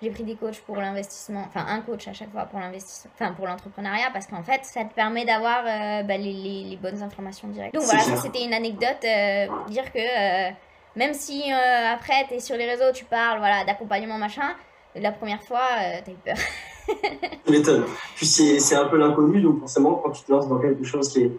j'ai pris des coachs pour l'investissement, enfin un coach à chaque fois pour l'investissement, enfin pour l'entrepreneuriat, parce qu'en fait ça te permet d'avoir euh, bah, les, les, les, bonnes informations directes. Donc voilà, c'était une anecdote, euh, dire que même si après tu es sur les réseaux, tu parles voilà, d'accompagnement machin, la première fois t'as eu peur. tu m'étonnes. Puis c'est un peu l'inconnu, donc forcément quand tu te lances dans quelque chose qui est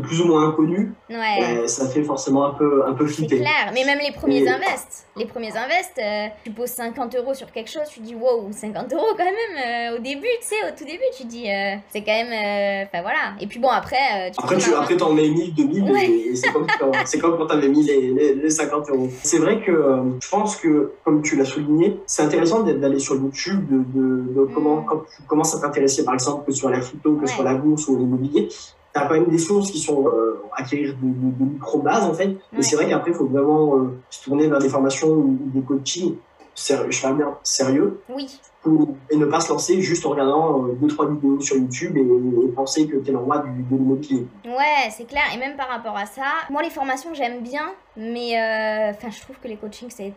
plus ou moins inconnu, ouais. ça fait forcément un peu, un peu flipper. C'est clair, mais même les premiers invests, les premiers invests, euh, tu poses 50 euros sur quelque chose, tu dis wow, 50 euros quand même, euh, au début, tu sais, au tout début, tu dis, euh, c'est quand même, enfin voilà. Et puis bon, après, tu Après, tu, après t'en mets 1000, 2000, et c'est comme, comme quand t'avais mis les, les, 50 euros. C'est vrai que je pense que, comme tu l'as souligné, c'est intéressant d'aller sur YouTube, de, de, de comment, mm. quand tu commences à t'intéresser, par exemple, que sur la photo, que sur la bourse ou l'immobilier, tu as quand même des sources qui sont euh, acquérir de, de, micro-bases en fait. Mais c'est vrai qu'après, il faut vraiment euh, se tourner vers des formations ou des coachings sérieux, je bien sérieux. Oui. Pour, et ne pas se lancer juste en regardant euh, deux, trois vidéos sur YouTube et, penser que tu es le roi du, de l'immobilier. Ouais, c'est clair. Et même par rapport à ça, moi, les formations, j'aime bien, mais enfin, je trouve que les coachings, c'est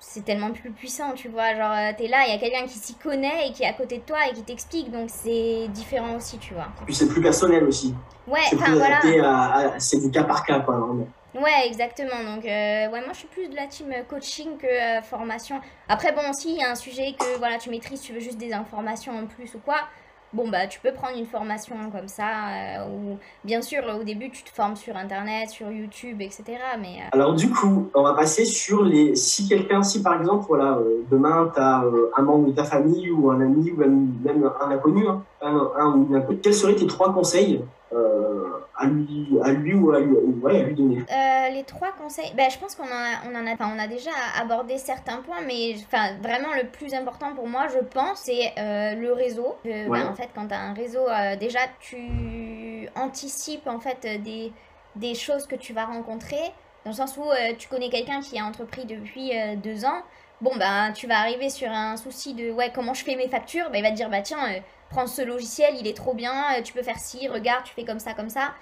c'est tellement plus puissant, tu vois. Genre, euh, t'es là, il y a quelqu'un qui s'y connaît et qui est à côté de toi et qui t'explique, donc c'est différent aussi, tu vois. Puis c'est plus personnel aussi. Ouais, enfin voilà. C'est du cas par cas, quoi, vraiment. Ouais, exactement. Donc, euh, ouais, moi je suis plus de la team coaching que euh, formation. Après, bon, si il y a un sujet que voilà, tu maîtrises, tu veux juste des informations en plus ou quoi, bon bah tu peux prendre une formation comme ça euh, ou bien sûr au début tu te formes sur internet sur YouTube etc mais euh, alors du coup on va passer sur les si quelqu'un si par exemple voilà euh, demain tu as un membre de ta famille ou un ami ou même un inconnu hein, un, quels seraient tes trois conseils à lui, à lui ou à lui, ouais, à lui donner euh, Les trois conseils, ben, je pense qu'on en a, on en a, on a déjà abordé certains points, mais enfin, vraiment le plus important pour moi, je pense, c'est euh, le réseau. Ben, en fait, quand tu as un réseau, déjà tu anticipes en fait des, des choses que tu vas rencontrer, dans le sens où tu connais quelqu'un qui a entrepris depuis deux ans bon ben tu vas arriver sur un souci de ouais comment je fais mes factures, ben, il va te dire bah tiens euh, prends ce logiciel, il est trop bien, euh, tu peux faire ci, regarde, tu fais comme ça, comme ça.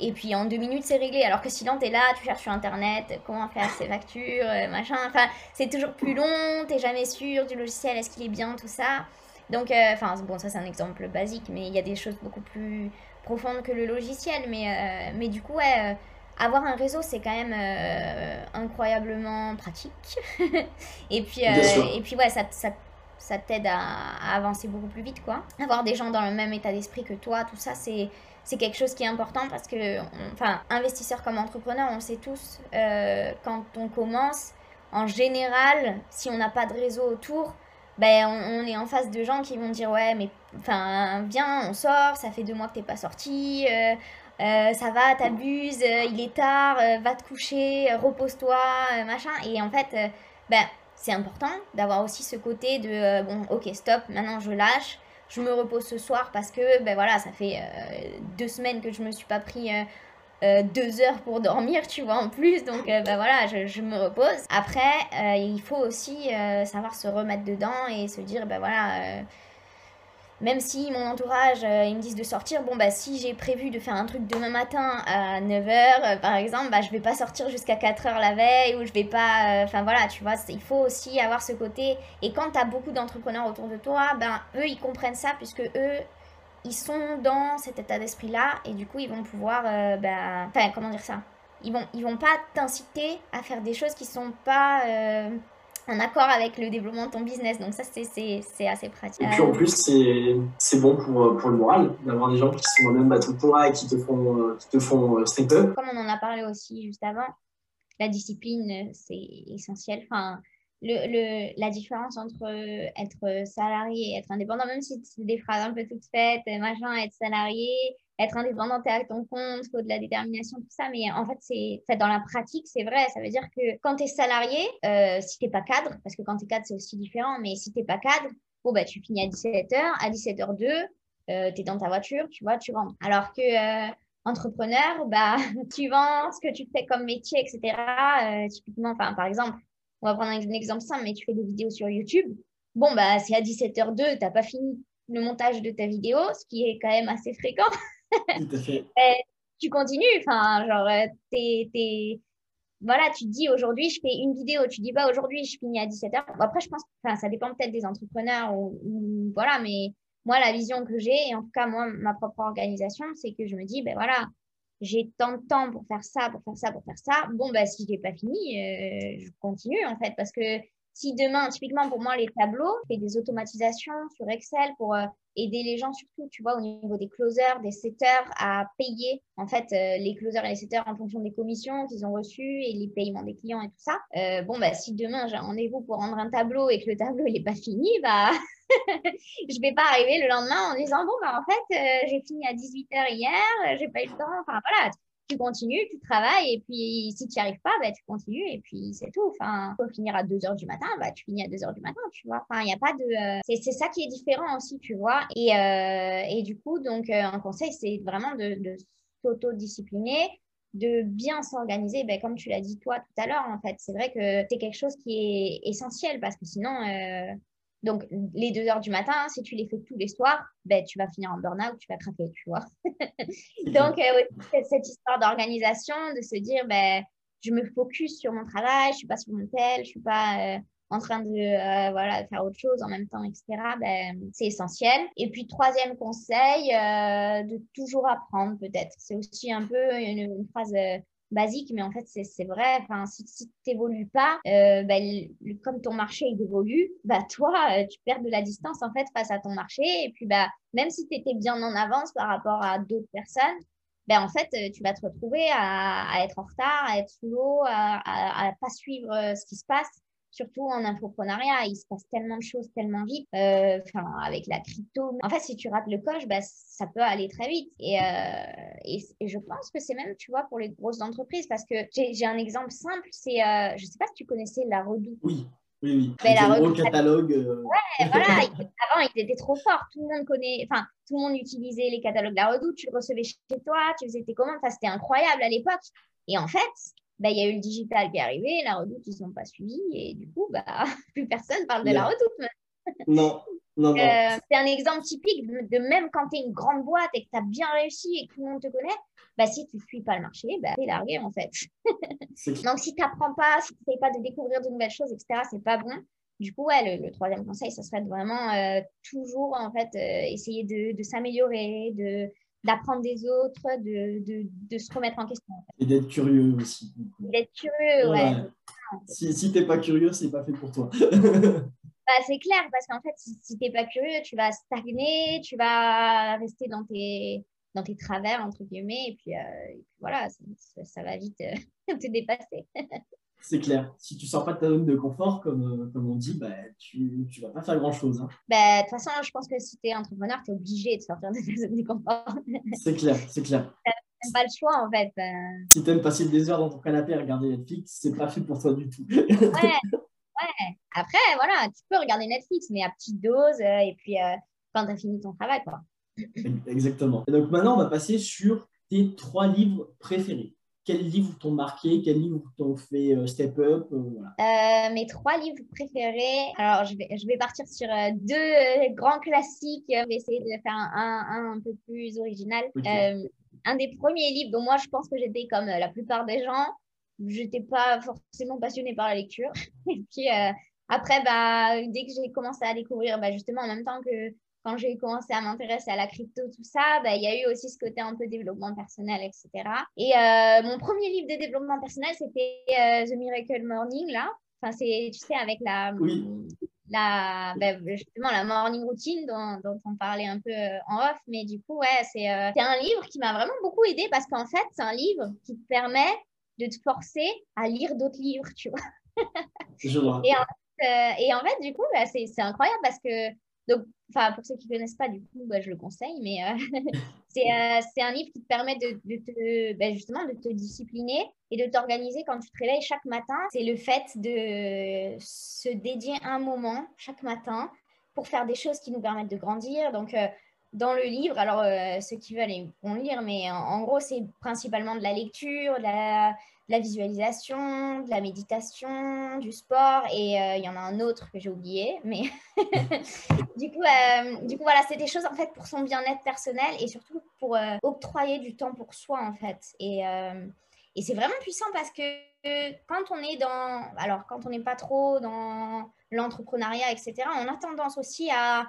Et puis en deux minutes c'est réglé. Alors que sinon t'es là, tu cherches sur internet comment faire ses factures, euh, machin. Enfin c'est toujours plus long, t'es jamais sûr du logiciel, est-ce qu'il est bien, tout ça. Donc enfin bon ça c'est un exemple basique, mais il y a des choses beaucoup plus profondes que le logiciel. Mais, mais du coup ouais avoir un réseau, c'est quand même euh, incroyablement pratique. et puis, euh, et puis ouais, ça, ça, ça t'aide à, avancer beaucoup plus vite, quoi. Avoir des gens dans le même état d'esprit que toi, tout ça, c'est c'est quelque chose qui est important parce que, enfin, investisseur comme entrepreneur, on sait tous, euh, quand on commence, en général, si on n'a pas de réseau autour, ben, on, est en face de gens qui vont dire ouais mais enfin viens on sort ça fait deux mois que t'es pas sorti euh, ça va, t'abuses, euh, il est tard, euh, va te coucher, repose-toi, machin. Et en fait, ben, c'est important d'avoir aussi ce côté de bon, ok, stop, maintenant je lâche, je me repose ce soir parce que ben voilà, ça fait deux semaines que je me suis pas pris deux heures pour dormir, tu vois, en plus. Donc, ben voilà, je, je, me repose. Après, il faut aussi savoir se remettre dedans et se dire, ben voilà, même si mon entourage, euh, ils me disent de sortir, bon, bah, si j'ai prévu de faire un truc demain matin à 9h, euh, par exemple, bah, je vais pas sortir jusqu'à 4h la veille ou je vais pas. Euh, enfin, voilà, tu vois, il faut aussi avoir ce côté. Et quand tu beaucoup d'entrepreneurs autour de toi, ben, eux, ils comprennent ça puisque eux, ils sont dans cet état d'esprit-là et du coup, ils vont pouvoir. Enfin, comment dire ça? Ils vont, ils vont pas t'inciter à faire des choses qui sont pas en accord avec le développement de ton business. Donc ça, c'est assez pratique. Et puis en plus, c'est bon pour, pour le moral d'avoir des gens qui sont même bateau que toi et qui te font, qui te font euh, step up. Comme on en a parlé aussi juste avant, la discipline, c'est essentiel. Enfin, le, le, la différence entre être salarié et être indépendant, même si c'est des phrases un peu toutes faites, machin, être salarié, être indépendant, t'es à ton compte, faut de la détermination, tout ça. Mais en fait, c'est dans la pratique, c'est vrai. Ça veut dire que quand tu es salarié, euh, si t'es pas cadre, parce que quand tu es cadre, c'est aussi différent, mais si t'es pas cadre, bon, bah, tu finis à 17h, à 17h02, euh, tu es dans ta voiture, tu vois, tu rentres. Alors que euh, entrepreneur, bah, tu vends ce que tu fais comme métier, etc. Euh, typiquement, enfin, par exemple, on va prendre un exemple simple, mais tu fais des vidéos sur YouTube. Bon, bah, c'est à 17h02, tu pas fini le montage de ta vidéo, ce qui est quand même assez fréquent. tu continues, enfin, genre, euh, t'es, voilà, tu te dis aujourd'hui, je fais une vidéo, tu dis pas aujourd'hui, je finis à 17h. après, je pense, enfin, ça dépend peut-être des entrepreneurs ou, voilà, mais moi, la vision que j'ai, et en tout cas, moi, ma propre organisation, c'est que je me dis, ben voilà, j'ai tant de temps pour faire ça, pour faire ça, pour faire ça. Bon, ben, si j'ai pas fini, euh, je continue, en fait, parce que si demain, typiquement pour moi, les tableaux, je fais des automatisations sur Excel pour euh, aider les gens, surtout, tu vois, au niveau des closers, des setters, à payer, en fait, euh, les closers et les setters en fonction des commissions qu'ils ont reçues et les paiements des clients et tout ça. Euh, bon, bah, si demain, j'ai un rendez-vous pour rendre un tableau et que le tableau, n'est pas fini, bah, je vais pas arriver le lendemain en disant, bon, bah, en fait, j'ai fini à 18h hier, j'ai pas eu le temps. Enfin, voilà, tu continues, tu travailles, et puis si tu n'y arrives pas, bah, tu continues, et puis c'est tout. Enfin, faut finir à 2 h du matin, bah, tu finis à 2 h du matin, tu vois. Enfin, il n'y a pas de. Euh, c'est ça qui est différent aussi, tu vois. Et, euh, et du coup, donc, euh, un conseil, c'est vraiment de, s'autodiscipliner, de bien s'organiser, ben, comme tu l'as dit toi tout à l'heure, en fait. C'est vrai que c'est quelque chose qui est essentiel parce que sinon, donc, les deux heures du matin, si tu les fais tous les soirs, ben, tu vas finir en burn-out, tu vas craquer, tu vois. Donc, euh, cette histoire d'organisation, de se dire, ben, je me focus sur mon travail, je ne suis pas sur mon tel, je ne suis pas euh, en train de euh, voilà, faire autre chose en même temps, etc. Ben, c'est essentiel. Et puis, troisième conseil, de toujours apprendre peut-être. C'est aussi un peu une, une phrase basique, mais en fait, c'est vrai. Enfin, si, tu n'évolues pas, euh, bah, comme ton marché évolue, bah, toi, euh, tu perds de la distance en fait face à ton marché. Et puis, bah, même si tu étais bien en avance par rapport à d'autres personnes, ben, en fait, euh, tu vas te retrouver à, être en retard, à être sous l'eau, à ne pas suivre ce qui se passe. Surtout en infoprenariat, il se passe tellement de choses tellement vite. Euh, enfin, avec la crypto, en fait, si tu rates le coche, bah, ça peut aller très vite. Et, euh, et, je pense que c'est même, tu vois, pour les grosses entreprises, parce que j'ai un exemple simple, c'est, euh, je sais pas si tu connaissais la Redoute. Oui. Oui, oui. Mais la gros catalogue. Ouais, voilà. Avant, ils étaient trop forts. Tout le monde connaît, enfin, tout le monde utilisait les catalogues de la Redoute. Tu le recevais chez toi, tu faisais tes commandes. Enfin, c'était incroyable à l'époque. Et en fait, bah, il y a eu le digital qui est arrivé, la redoute, ils ne sont pas suivis, et du coup, bah, plus personne parle de la redoute. Non, non, non. Euh, c'est un exemple typique de, même quand tu es une grande boîte et que tu as bien réussi et que tout le monde te connaît, bah, si tu ne suis pas le marché, bah, tu es largué en fait. Donc, si tu n'apprends pas, si tu n'essayes pas de découvrir de nouvelles choses, etc., c'est pas bon. Du coup, ouais, le, troisième conseil, ça serait de vraiment euh, toujours en fait euh, essayer de, de s'améliorer, de, d'apprendre des autres, de, de, de, se remettre en question. Et d'être curieux aussi. D'être curieux, ouais. Si, si tu n'es pas curieux, c'est pas fait pour toi. bah, c'est clair, parce qu'en fait, si, tu n'es pas curieux, tu vas stagner, tu vas rester dans tes, dans tes travers, entre guillemets, et puis, euh, voilà, ça, ça, va vite euh, te dépasser. c'est clair. Si tu sors pas de ta zone de confort, comme, euh, comme on dit, bah, tu ne vas pas faire grand-chose. Hein. Bah, de toute façon, je pense que si tu es entrepreneur, tu es obligé de sortir de ta zone de confort. c'est clair, c'est clair. Tu pas le choix, en fait. Si tu aimes passer des heures dans ton canapé à regarder Netflix, c'est pas fait pour toi du tout. ouais, ouais. Après, voilà, tu peux regarder Netflix, mais à petite dose, euh, et puis euh, quand tu as fini ton travail, quoi. Exactement. Et donc maintenant, on va passer sur tes trois livres préférés quels livres t'ont marqué, quels livres t'ont fait euh, step up? Euh, euh, Mes trois livres préférés. Alors, je vais, je vais partir sur deux grands classiques. Je vais essayer de faire un, un, un peu plus original. un des premiers livres dont moi, je pense que j'étais comme la plupart des gens. Je n'étais pas forcément passionnée par la lecture. Et puis, après, bah, dès que j'ai commencé à découvrir, bah, justement, en même temps que quand j'ai commencé à m'intéresser à la crypto, tout ça, bah, il y a eu aussi ce côté un peu développement personnel, etc. Et euh, mon premier livre de développement personnel, c'était euh, The Miracle Morning, là. Enfin, c'est, tu sais, avec la, la bah, justement, la morning routine dont, dont, on parlait un peu euh, en off. Mais du coup, ouais, c'est, c'est un livre qui m'a vraiment beaucoup aidé parce qu'en fait, c'est un livre qui te permet de te forcer à lire d'autres livres, tu vois. Je vois. Et en, et en fait, du coup, bah, c'est, c'est incroyable parce que donc, pour ceux qui ne connaissent pas, du coup, je le conseille, mais euh, euh, c'est un livre qui te permet de, de te, bah, justement de te discipliner et de t'organiser quand tu te réveilles chaque matin. C'est le fait de se dédier un moment chaque matin pour faire des choses qui nous permettent de grandir. Donc, euh, dans le livre, alors ceux qui veulent ils vont lire, mais en, gros, c'est principalement de la lecture, de la, la visualisation, de la méditation, du sport et euh, il y en a un autre que j'ai oublié. Mais du, coup, euh, du coup, voilà, c'est des choses en fait pour son bien-être personnel et surtout pour euh, octroyer du temps pour soi en fait. Et, et c'est vraiment puissant parce que quand on est dans, alors quand on n'est pas trop dans l'entrepreneuriat, etc., on a tendance aussi à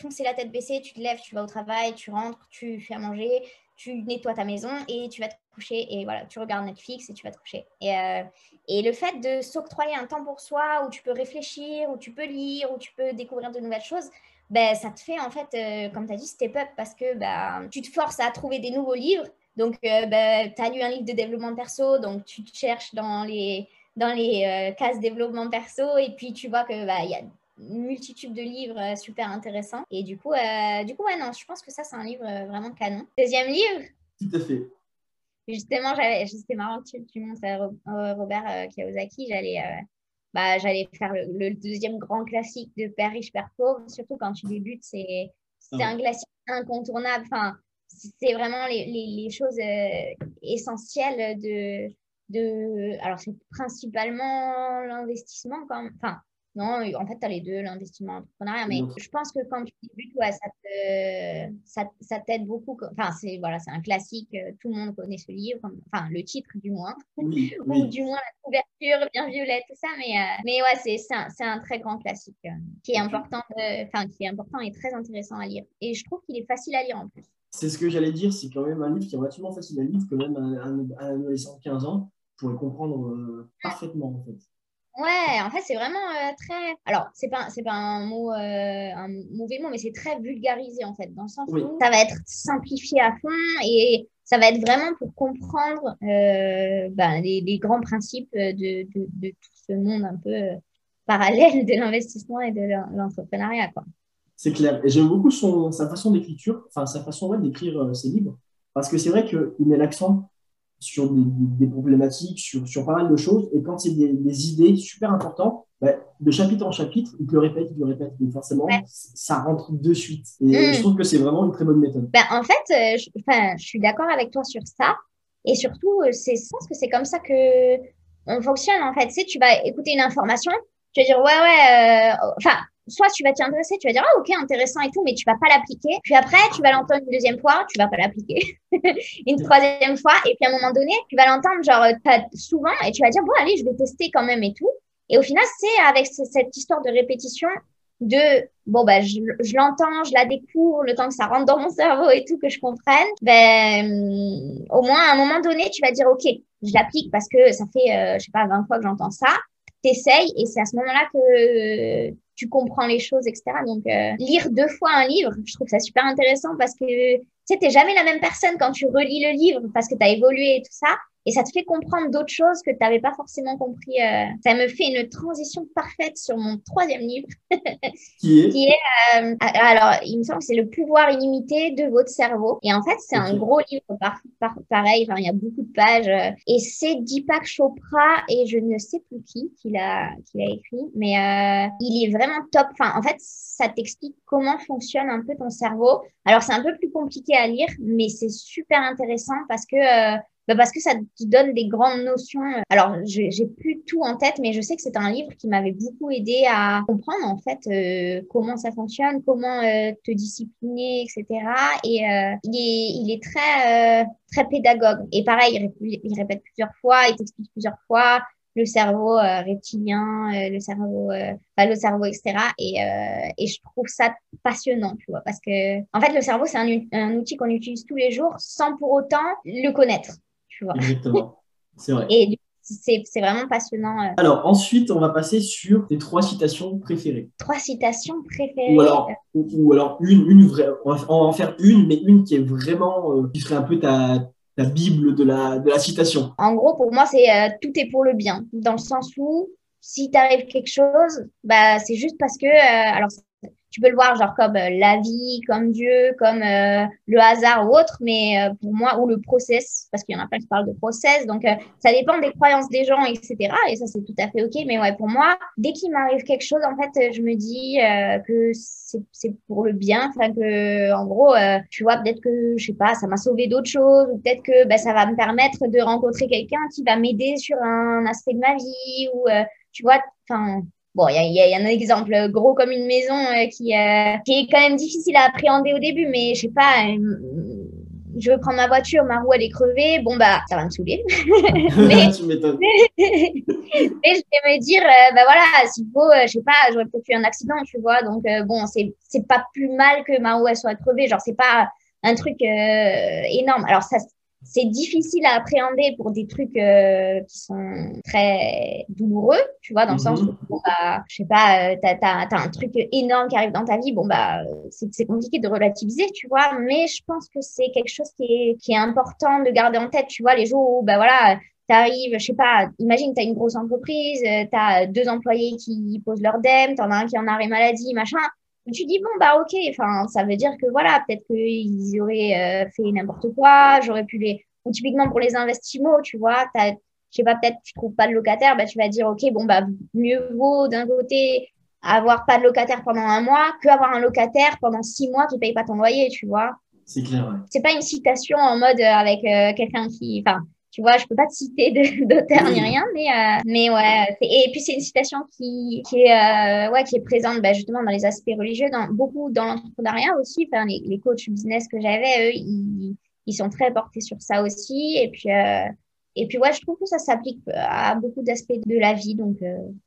foncer la tête baissée, tu te lèves, tu vas au travail, tu rentres, tu fais à manger, tu nettoies ta maison et tu vas te coucher et voilà, tu regardes Netflix et tu vas te coucher. Et, euh, et le fait de s'octroyer un temps pour soi où tu peux réfléchir, où tu peux lire, où tu peux découvrir de nouvelles choses, ben, ça te fait en fait, euh, comme tu as dit, step up parce que ben, tu te forces à trouver des nouveaux livres. Donc, euh, ben, tu as lu un livre de développement perso, donc tu te cherches dans les, dans les cases développement perso et puis tu vois que ben, y a multitude de livres super intéressants. Et du coup, du coup ouais, non, je pense que ça, c'est un livre vraiment canon. Deuxième livre? Tout à fait. Justement, c'était marrant que tu, tu montres à Robert Kiyosaki. J'allais bah, j'allais faire le, deuxième grand classique de Père riche, Père pauvre. Surtout quand tu débutes, c'est c'est ah un classique incontournable. Enfin, c'est vraiment les, les, les choses essentielles de, de. Alors, c'est principalement l'investissement, quand Enfin, non, en fait, tu as les deux, l'investissement entrepreneuriat. Mais je pense que quand tu débutes, ouais, ça, ça, t'aide beaucoup. Enfin, c'est voilà, un classique. Euh, tout le monde connaît ce livre. Enfin, le titre, du moins. Ou du moins la couverture bien violette, tout ça. Mais, euh, mais ouais, c'est un, un, très grand classique euh, qui, est important enfin, qui est important et très intéressant à lire. Et je trouve qu'il est facile à lire en plus. C'est ce que j'allais dire. C'est quand même un livre qui est relativement facile à lire, quand même un, un adolescent de 15 ans pourrait comprendre parfaitement, en fait. Ouais, en fait, c'est vraiment euh, très. Alors, c'est pas, c'est pas un mot, euh, un mauvais mot, mais c'est très vulgarisé en fait, dans le sens où ça va être simplifié à fond et ça va être vraiment pour comprendre euh, ben, les, les, grands principes de, de, de, tout ce monde un peu parallèle de l'investissement et de l'entrepreneuriat. C'est clair. Et j'aime beaucoup son, sa façon d'écriture, enfin sa façon d'écrire euh, ses livres, parce que c'est vrai qu'il met l'accent sur des, problématiques, sur, sur, pas mal de choses, et quand c'est des, idées super importantes, bah, de chapitre en chapitre, il te le répète, il te le répète, mais forcément, ça rentre de suite. Et mm. je trouve que c'est vraiment une très bonne méthode. Ben, en fait, euh, je, je suis d'accord avec toi sur ça, et surtout, euh, c'est, je pense que c'est comme ça que on fonctionne, en fait. Tu sais, tu vas écouter une information, tu vas dire, ouais, ouais, euh, enfin, soit tu vas t'y intéresser, tu vas dire, ah, ok, intéressant et tout, mais tu vas pas l'appliquer. Puis après, tu vas l'entendre une deuxième fois, tu vas pas l'appliquer. une troisième fois, et puis à un moment donné, tu vas l'entendre, genre, souvent, et tu vas dire, bon, allez, je vais tester quand même et tout. Et au final, c'est avec cette histoire de répétition de bon bah je, je l'entends, je la découvre, le temps que ça rentre dans mon cerveau et tout que je comprenne, ben au moins à un moment donné tu vas dire ok je l'applique parce que ça fait euh, je sais pas 20 fois que j'entends ça, t'essayes et c'est à ce moment-là que tu comprends les choses etc. Donc euh, lire deux fois un livre, je trouve ça super intéressant parce que tu sais t'es jamais la même personne quand tu relis le livre parce que tu as évolué et tout ça et ça te fait comprendre d'autres choses que tu n'avais pas forcément compris. Euh. Ça me fait une transition parfaite sur mon troisième livre. qui est, qui est euh, Alors, il me semble que c'est Le pouvoir illimité de votre cerveau. Et en fait, c'est un gros livre, par, pareil, enfin, il y a beaucoup de pages. Euh, et c'est Deepak Chopra et je ne sais plus qui qui l'a écrit, mais il est vraiment top. Enfin, en fait, ça t'explique comment fonctionne un peu ton cerveau. Alors, c'est un peu plus compliqué à lire, mais c'est super intéressant parce que bah, parce que ça te donne des grandes notions. Alors, j'ai plus tout en tête, mais je sais que c'est un livre qui m'avait beaucoup aidé à comprendre en fait euh, comment ça fonctionne, comment euh, te discipliner, etc. Et euh, il, est, il est très très pédagogue. Et pareil, il, répète plusieurs fois, il t'explique plusieurs fois le cerveau reptilien, le cerveau, enfin, le cerveau, etc. Et, et je trouve ça passionnant, tu vois, parce que en fait, le cerveau c'est un, un outil qu'on utilise tous les jours sans pour autant le connaître. Exactement. C'est vrai. Et c'est vraiment passionnant. Euh. Alors, ensuite, on va passer sur tes trois citations préférées. Trois citations préférées. Ou alors, ou, alors une, une vraie. On va, en faire une, mais une qui est vraiment. Euh, qui serait un peu ta, ta Bible de la, de la citation. En gros, pour moi, c'est euh, tout est pour le bien. Dans le sens où, si t'arrive quelque chose, bah, c'est juste parce que. alors, tu peux le voir genre comme euh, la vie, comme Dieu, comme euh, le hasard ou autre, mais euh, pour moi, ou le process, parce qu'il y en a plein qui parlent de process, donc ça dépend des croyances des gens, etc. Et ça, c'est tout à fait OK. Mais ouais, pour moi, dès qu'il m'arrive quelque chose, en fait, je me dis que c'est pour le bien, enfin que, en gros, tu vois, peut-être que, je sais pas, ça m'a sauvé d'autres choses, ou peut-être que bah, ça va me permettre de rencontrer quelqu'un qui va m'aider sur un aspect de ma vie, ou, tu vois, enfin Bon, il y, y a, un exemple gros comme une maison euh, qui, euh, qui est quand même difficile à appréhender au début, mais je sais pas, euh, je veux prendre ma voiture, ma roue elle est crevée, bon bah ça va me saouler. mais, tu m'étonnes. mais je vais me dire, bah voilà, s'il faut, je sais pas, j'aurais peut-être eu un accident, tu vois, donc bon, c'est c'est pas plus mal que ma roue elle soit crevée, genre c'est pas un truc énorme. Alors ça c'est difficile à appréhender pour des trucs euh, qui sont très douloureux, tu vois, dans le sens mhm. où, bon, bah, je sais pas, euh, t'as as, un truc énorme qui arrive dans ta vie, bon, bah, c'est compliqué de relativiser, tu vois, mais je pense que c'est quelque chose qui est, qui est important de garder en tête, tu vois, les jours où, bah voilà, t'arrives, je sais pas, imagine, tu as une grosse entreprise, euh, tu as deux employés qui posent leur DEM, tu en as un qui en arrêt maladie, machin, tu dis, bon, bah, ok, enfin, ça veut dire que voilà, peut-être qu'ils auraient euh, fait n'importe quoi, j'aurais pu les. Ou typiquement pour les investissements, tu vois, je sais pas, peut-être tu trouves pas de locataire, bah, tu vas dire, ok, bon, bah, mieux vaut d'un côté avoir pas de locataire pendant un mois que avoir un locataire pendant six mois qui paye pas ton loyer, tu vois. C'est clair, ouais. C'est pas une citation en mode euh, avec euh, quelqu'un qui. Enfin, tu vois, je peux pas te citer d'auteur ni rien, mais euh, mais ouais. Et puis c'est une citation qui qui est euh, ouais qui est présente bah, justement dans les aspects religieux, dans beaucoup dans l'entrepreneuriat aussi. Enfin, les, les coachs business que j'avais, eux, ils, ils sont très portés sur ça aussi. Et puis euh, et puis ouais, je trouve que ça s'applique à beaucoup d'aspects de la vie, donc,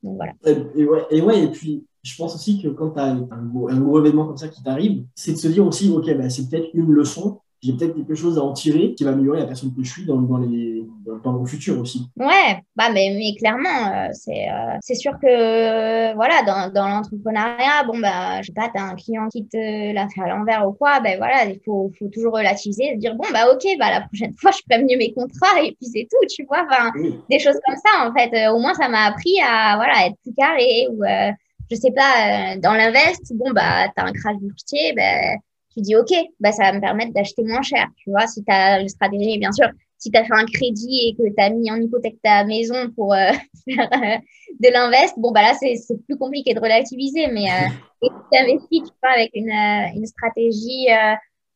donc voilà. Et, ouais, et ouais, et puis je pense aussi que quand tu as un gros, un gros événement comme ça qui t'arrive, c'est de se dire aussi, ok, bah, c'est peut-être une leçon j'ai peut-être quelque chose à en tirer qui va améliorer la personne que je suis dans, dans, les, dans, mon futur aussi. Ouais, bah, mais, mais clairement, euh, c'est euh, c'est sûr que voilà, dans, dans l'entrepreneuriat, bon, bah, je sais pas, tu as un client qui te l'a fait à l'envers ou quoi, ben voilà, il faut, faut toujours relativiser, dire bon, bah ok, bah la prochaine fois, je ferai mieux mes contrats et puis c'est tout, tu vois, enfin, des choses comme ça, en fait. au moins, ça m'a appris à voilà, être plus carré ou je sais pas, dans l'invest, bon, bah, tu as un crash boursier, ben tu dis, OK, bah, ça va me permettre d'acheter moins cher. Tu vois, si tu as une stratégie, bien sûr, si tu as fait un crédit et que tu as mis en hypothèque ta maison pour euh, faire euh, de l'invest, bon, bah là, c'est plus compliqué de relativiser. Mais euh, si tu investis, tu vois, avec une, euh, une stratégie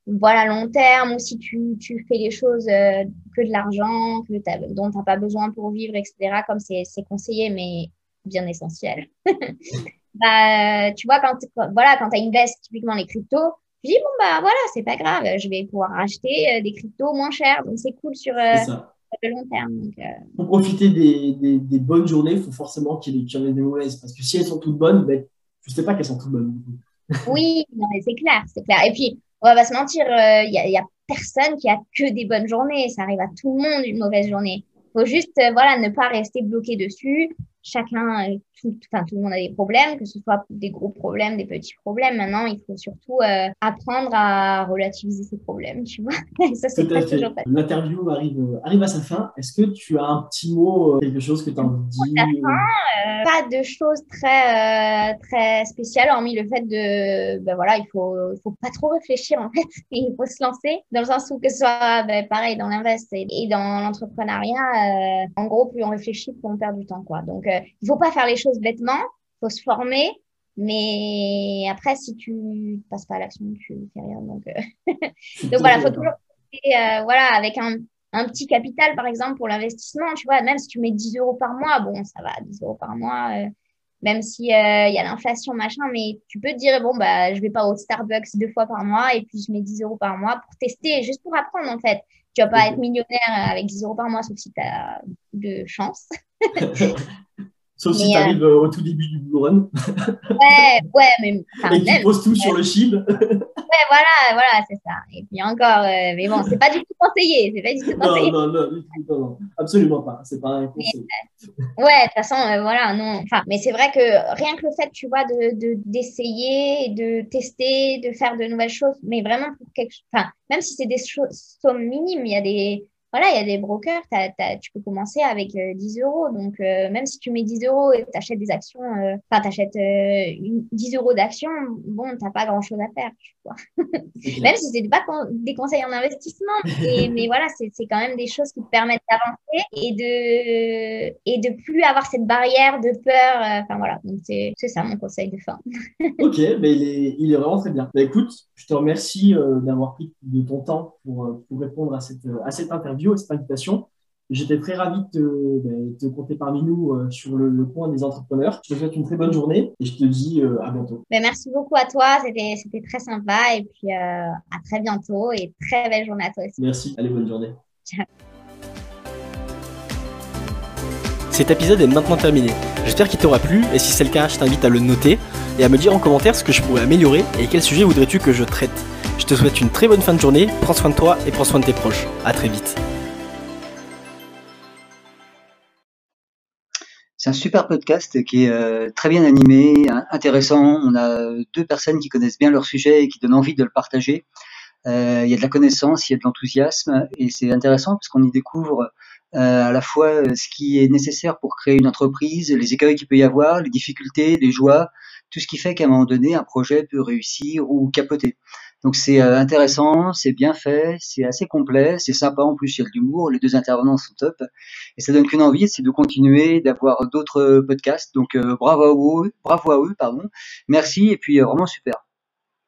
voilà, long terme ou si tu, tu fais les choses que de l'argent, dont tu n'as pas besoin pour vivre, etc., comme c'est conseillé, mais bien essentiel. bah, tu vois, quand, voilà, quand tu investis typiquement les cryptos, je dis, bon, bah voilà, c'est pas grave, je vais pouvoir acheter euh, des cryptos moins chers. Donc, c'est cool sur, euh, le long terme. Euh. Pour profiter des, des, bonnes journées, il faut forcément qu'il y, ait des mauvaises. Parce que si elles sont toutes bonnes, ben, je sais pas qu'elles sont toutes bonnes. oui, c'est clair, c'est clair. Et puis, on va pas se mentir, il n'y a, y a, personne qui a que des bonnes journées. Ça arrive à tout le monde une mauvaise journée. Il faut juste voilà, ne pas rester bloqué dessus chacun, euh, tout, enfin, tout le monde a des problèmes, que ce soit des gros problèmes, des petits problèmes. Maintenant, il faut surtout euh, apprendre à relativiser ces problèmes, tu vois. ça, c'est pas toujours L'interview arrive, euh, arrive à sa fin. Est-ce que tu as un petit mot, quelque chose que tu as envie de dire Pas de choses très, très spéciales, hormis le fait de, ben voilà, il faut, il faut pas trop réfléchir, en fait. il faut se lancer, dans le sens où que ce soit, ben, pareil, dans l'invest et, dans l'entrepreneuriat, en gros, plus on réfléchit, plus on perd du temps, quoi. Donc, il faut pas faire les choses bêtement, il faut se former. Mais après, si tu passes pas à l'action, tu fais rien. Donc, euh, donc voilà, faut toujours euh, voilà, avec un, un, petit capital, par exemple, pour l'investissement. Tu vois, même si tu mets 10 euros par mois, bon, ça va, 10 euros par mois. Euh, même si il y a l'inflation, machin, mais tu peux te dire, bon, bah, je vais pas au Starbucks deux fois par mois et puis je mets 10 euros par mois pour tester, juste pour apprendre, en fait. Tu vas pas être millionnaire avec 10 euros par mois, sauf si tu as de chance. Sauf si tu arrives euh, au tout début du Blue Run. ouais, ouais, mais. Et tu poses tout sur le chip. ouais, voilà, voilà, c'est ça. Et puis encore, euh, mais bon, c'est pas du tout conseillé. C'est pas du tout conseillé. Non, non, non, non, non, absolument pas. C'est pas un conseil. Euh, ouais, de toute façon, voilà, non. Enfin, mais c'est vrai que rien que le fait, tu vois, de d'essayer, de, de tester, de faire de nouvelles choses, mais vraiment pour quelque chose. Enfin, même si c'est des sommes minimes, il y a des voilà, il y a des brokers, tu peux commencer avec 10 euh, euros. Donc, euh, même si tu mets 10 euros et tu achètes des actions, euh, enfin, tu achètes 10 euros d'actions, bon, tu n'as pas grand-chose à faire, tu vois. même si ce n'est pas des conseils en investissement, mais voilà, c'est quand même des choses qui te permettent d'avancer et de, et de plus avoir cette barrière de peur. Enfin, voilà, donc c'est ça mon conseil de fin. ok, mais il, est, il est vraiment très bien. Bah, écoute, je te remercie d'avoir pris de ton temps pour, pour répondre à cette, à cette interview cette invitation. J'étais très ravi de te, ben, compter parmi nous euh, sur le, point des entrepreneurs. Je te souhaite une très bonne journée et je te dis euh, à bientôt. Ben, merci beaucoup à toi, c'était très sympa et puis euh, à très bientôt et très belle journée à toi aussi. Merci, allez, bonne journée. Ciao. Cet épisode est maintenant terminé. J'espère qu'il t'aura plu et si c'est le cas, je t'invite à le noter et à me dire en commentaire ce que je pourrais améliorer et quel sujet voudrais-tu que je traite. Je te souhaite une très bonne fin de journée, prends soin de toi et prends soin de tes proches. À très vite. C'est un super podcast qui est euh, très bien animé, intéressant. On a deux personnes qui connaissent bien leur sujet et qui donnent envie de le partager. Euh, il y a de la connaissance, il y a de l'enthousiasme et c'est intéressant parce qu'on y découvre euh, à la fois ce qui est nécessaire pour créer une entreprise, les écueils qu'il peut y avoir, les difficultés, les joies, tout ce qui fait qu'à un moment donné, un projet peut réussir ou capoter. Donc c'est euh, intéressant, c'est bien fait, c'est assez complet, c'est sympa en plus il y a l'humour, les deux intervenants sont top et ça donne qu'une envie, c'est de continuer d'avoir d'autres podcasts. Donc euh, bravo à eux, bravo à eux, pardon. Merci et puis euh, vraiment super.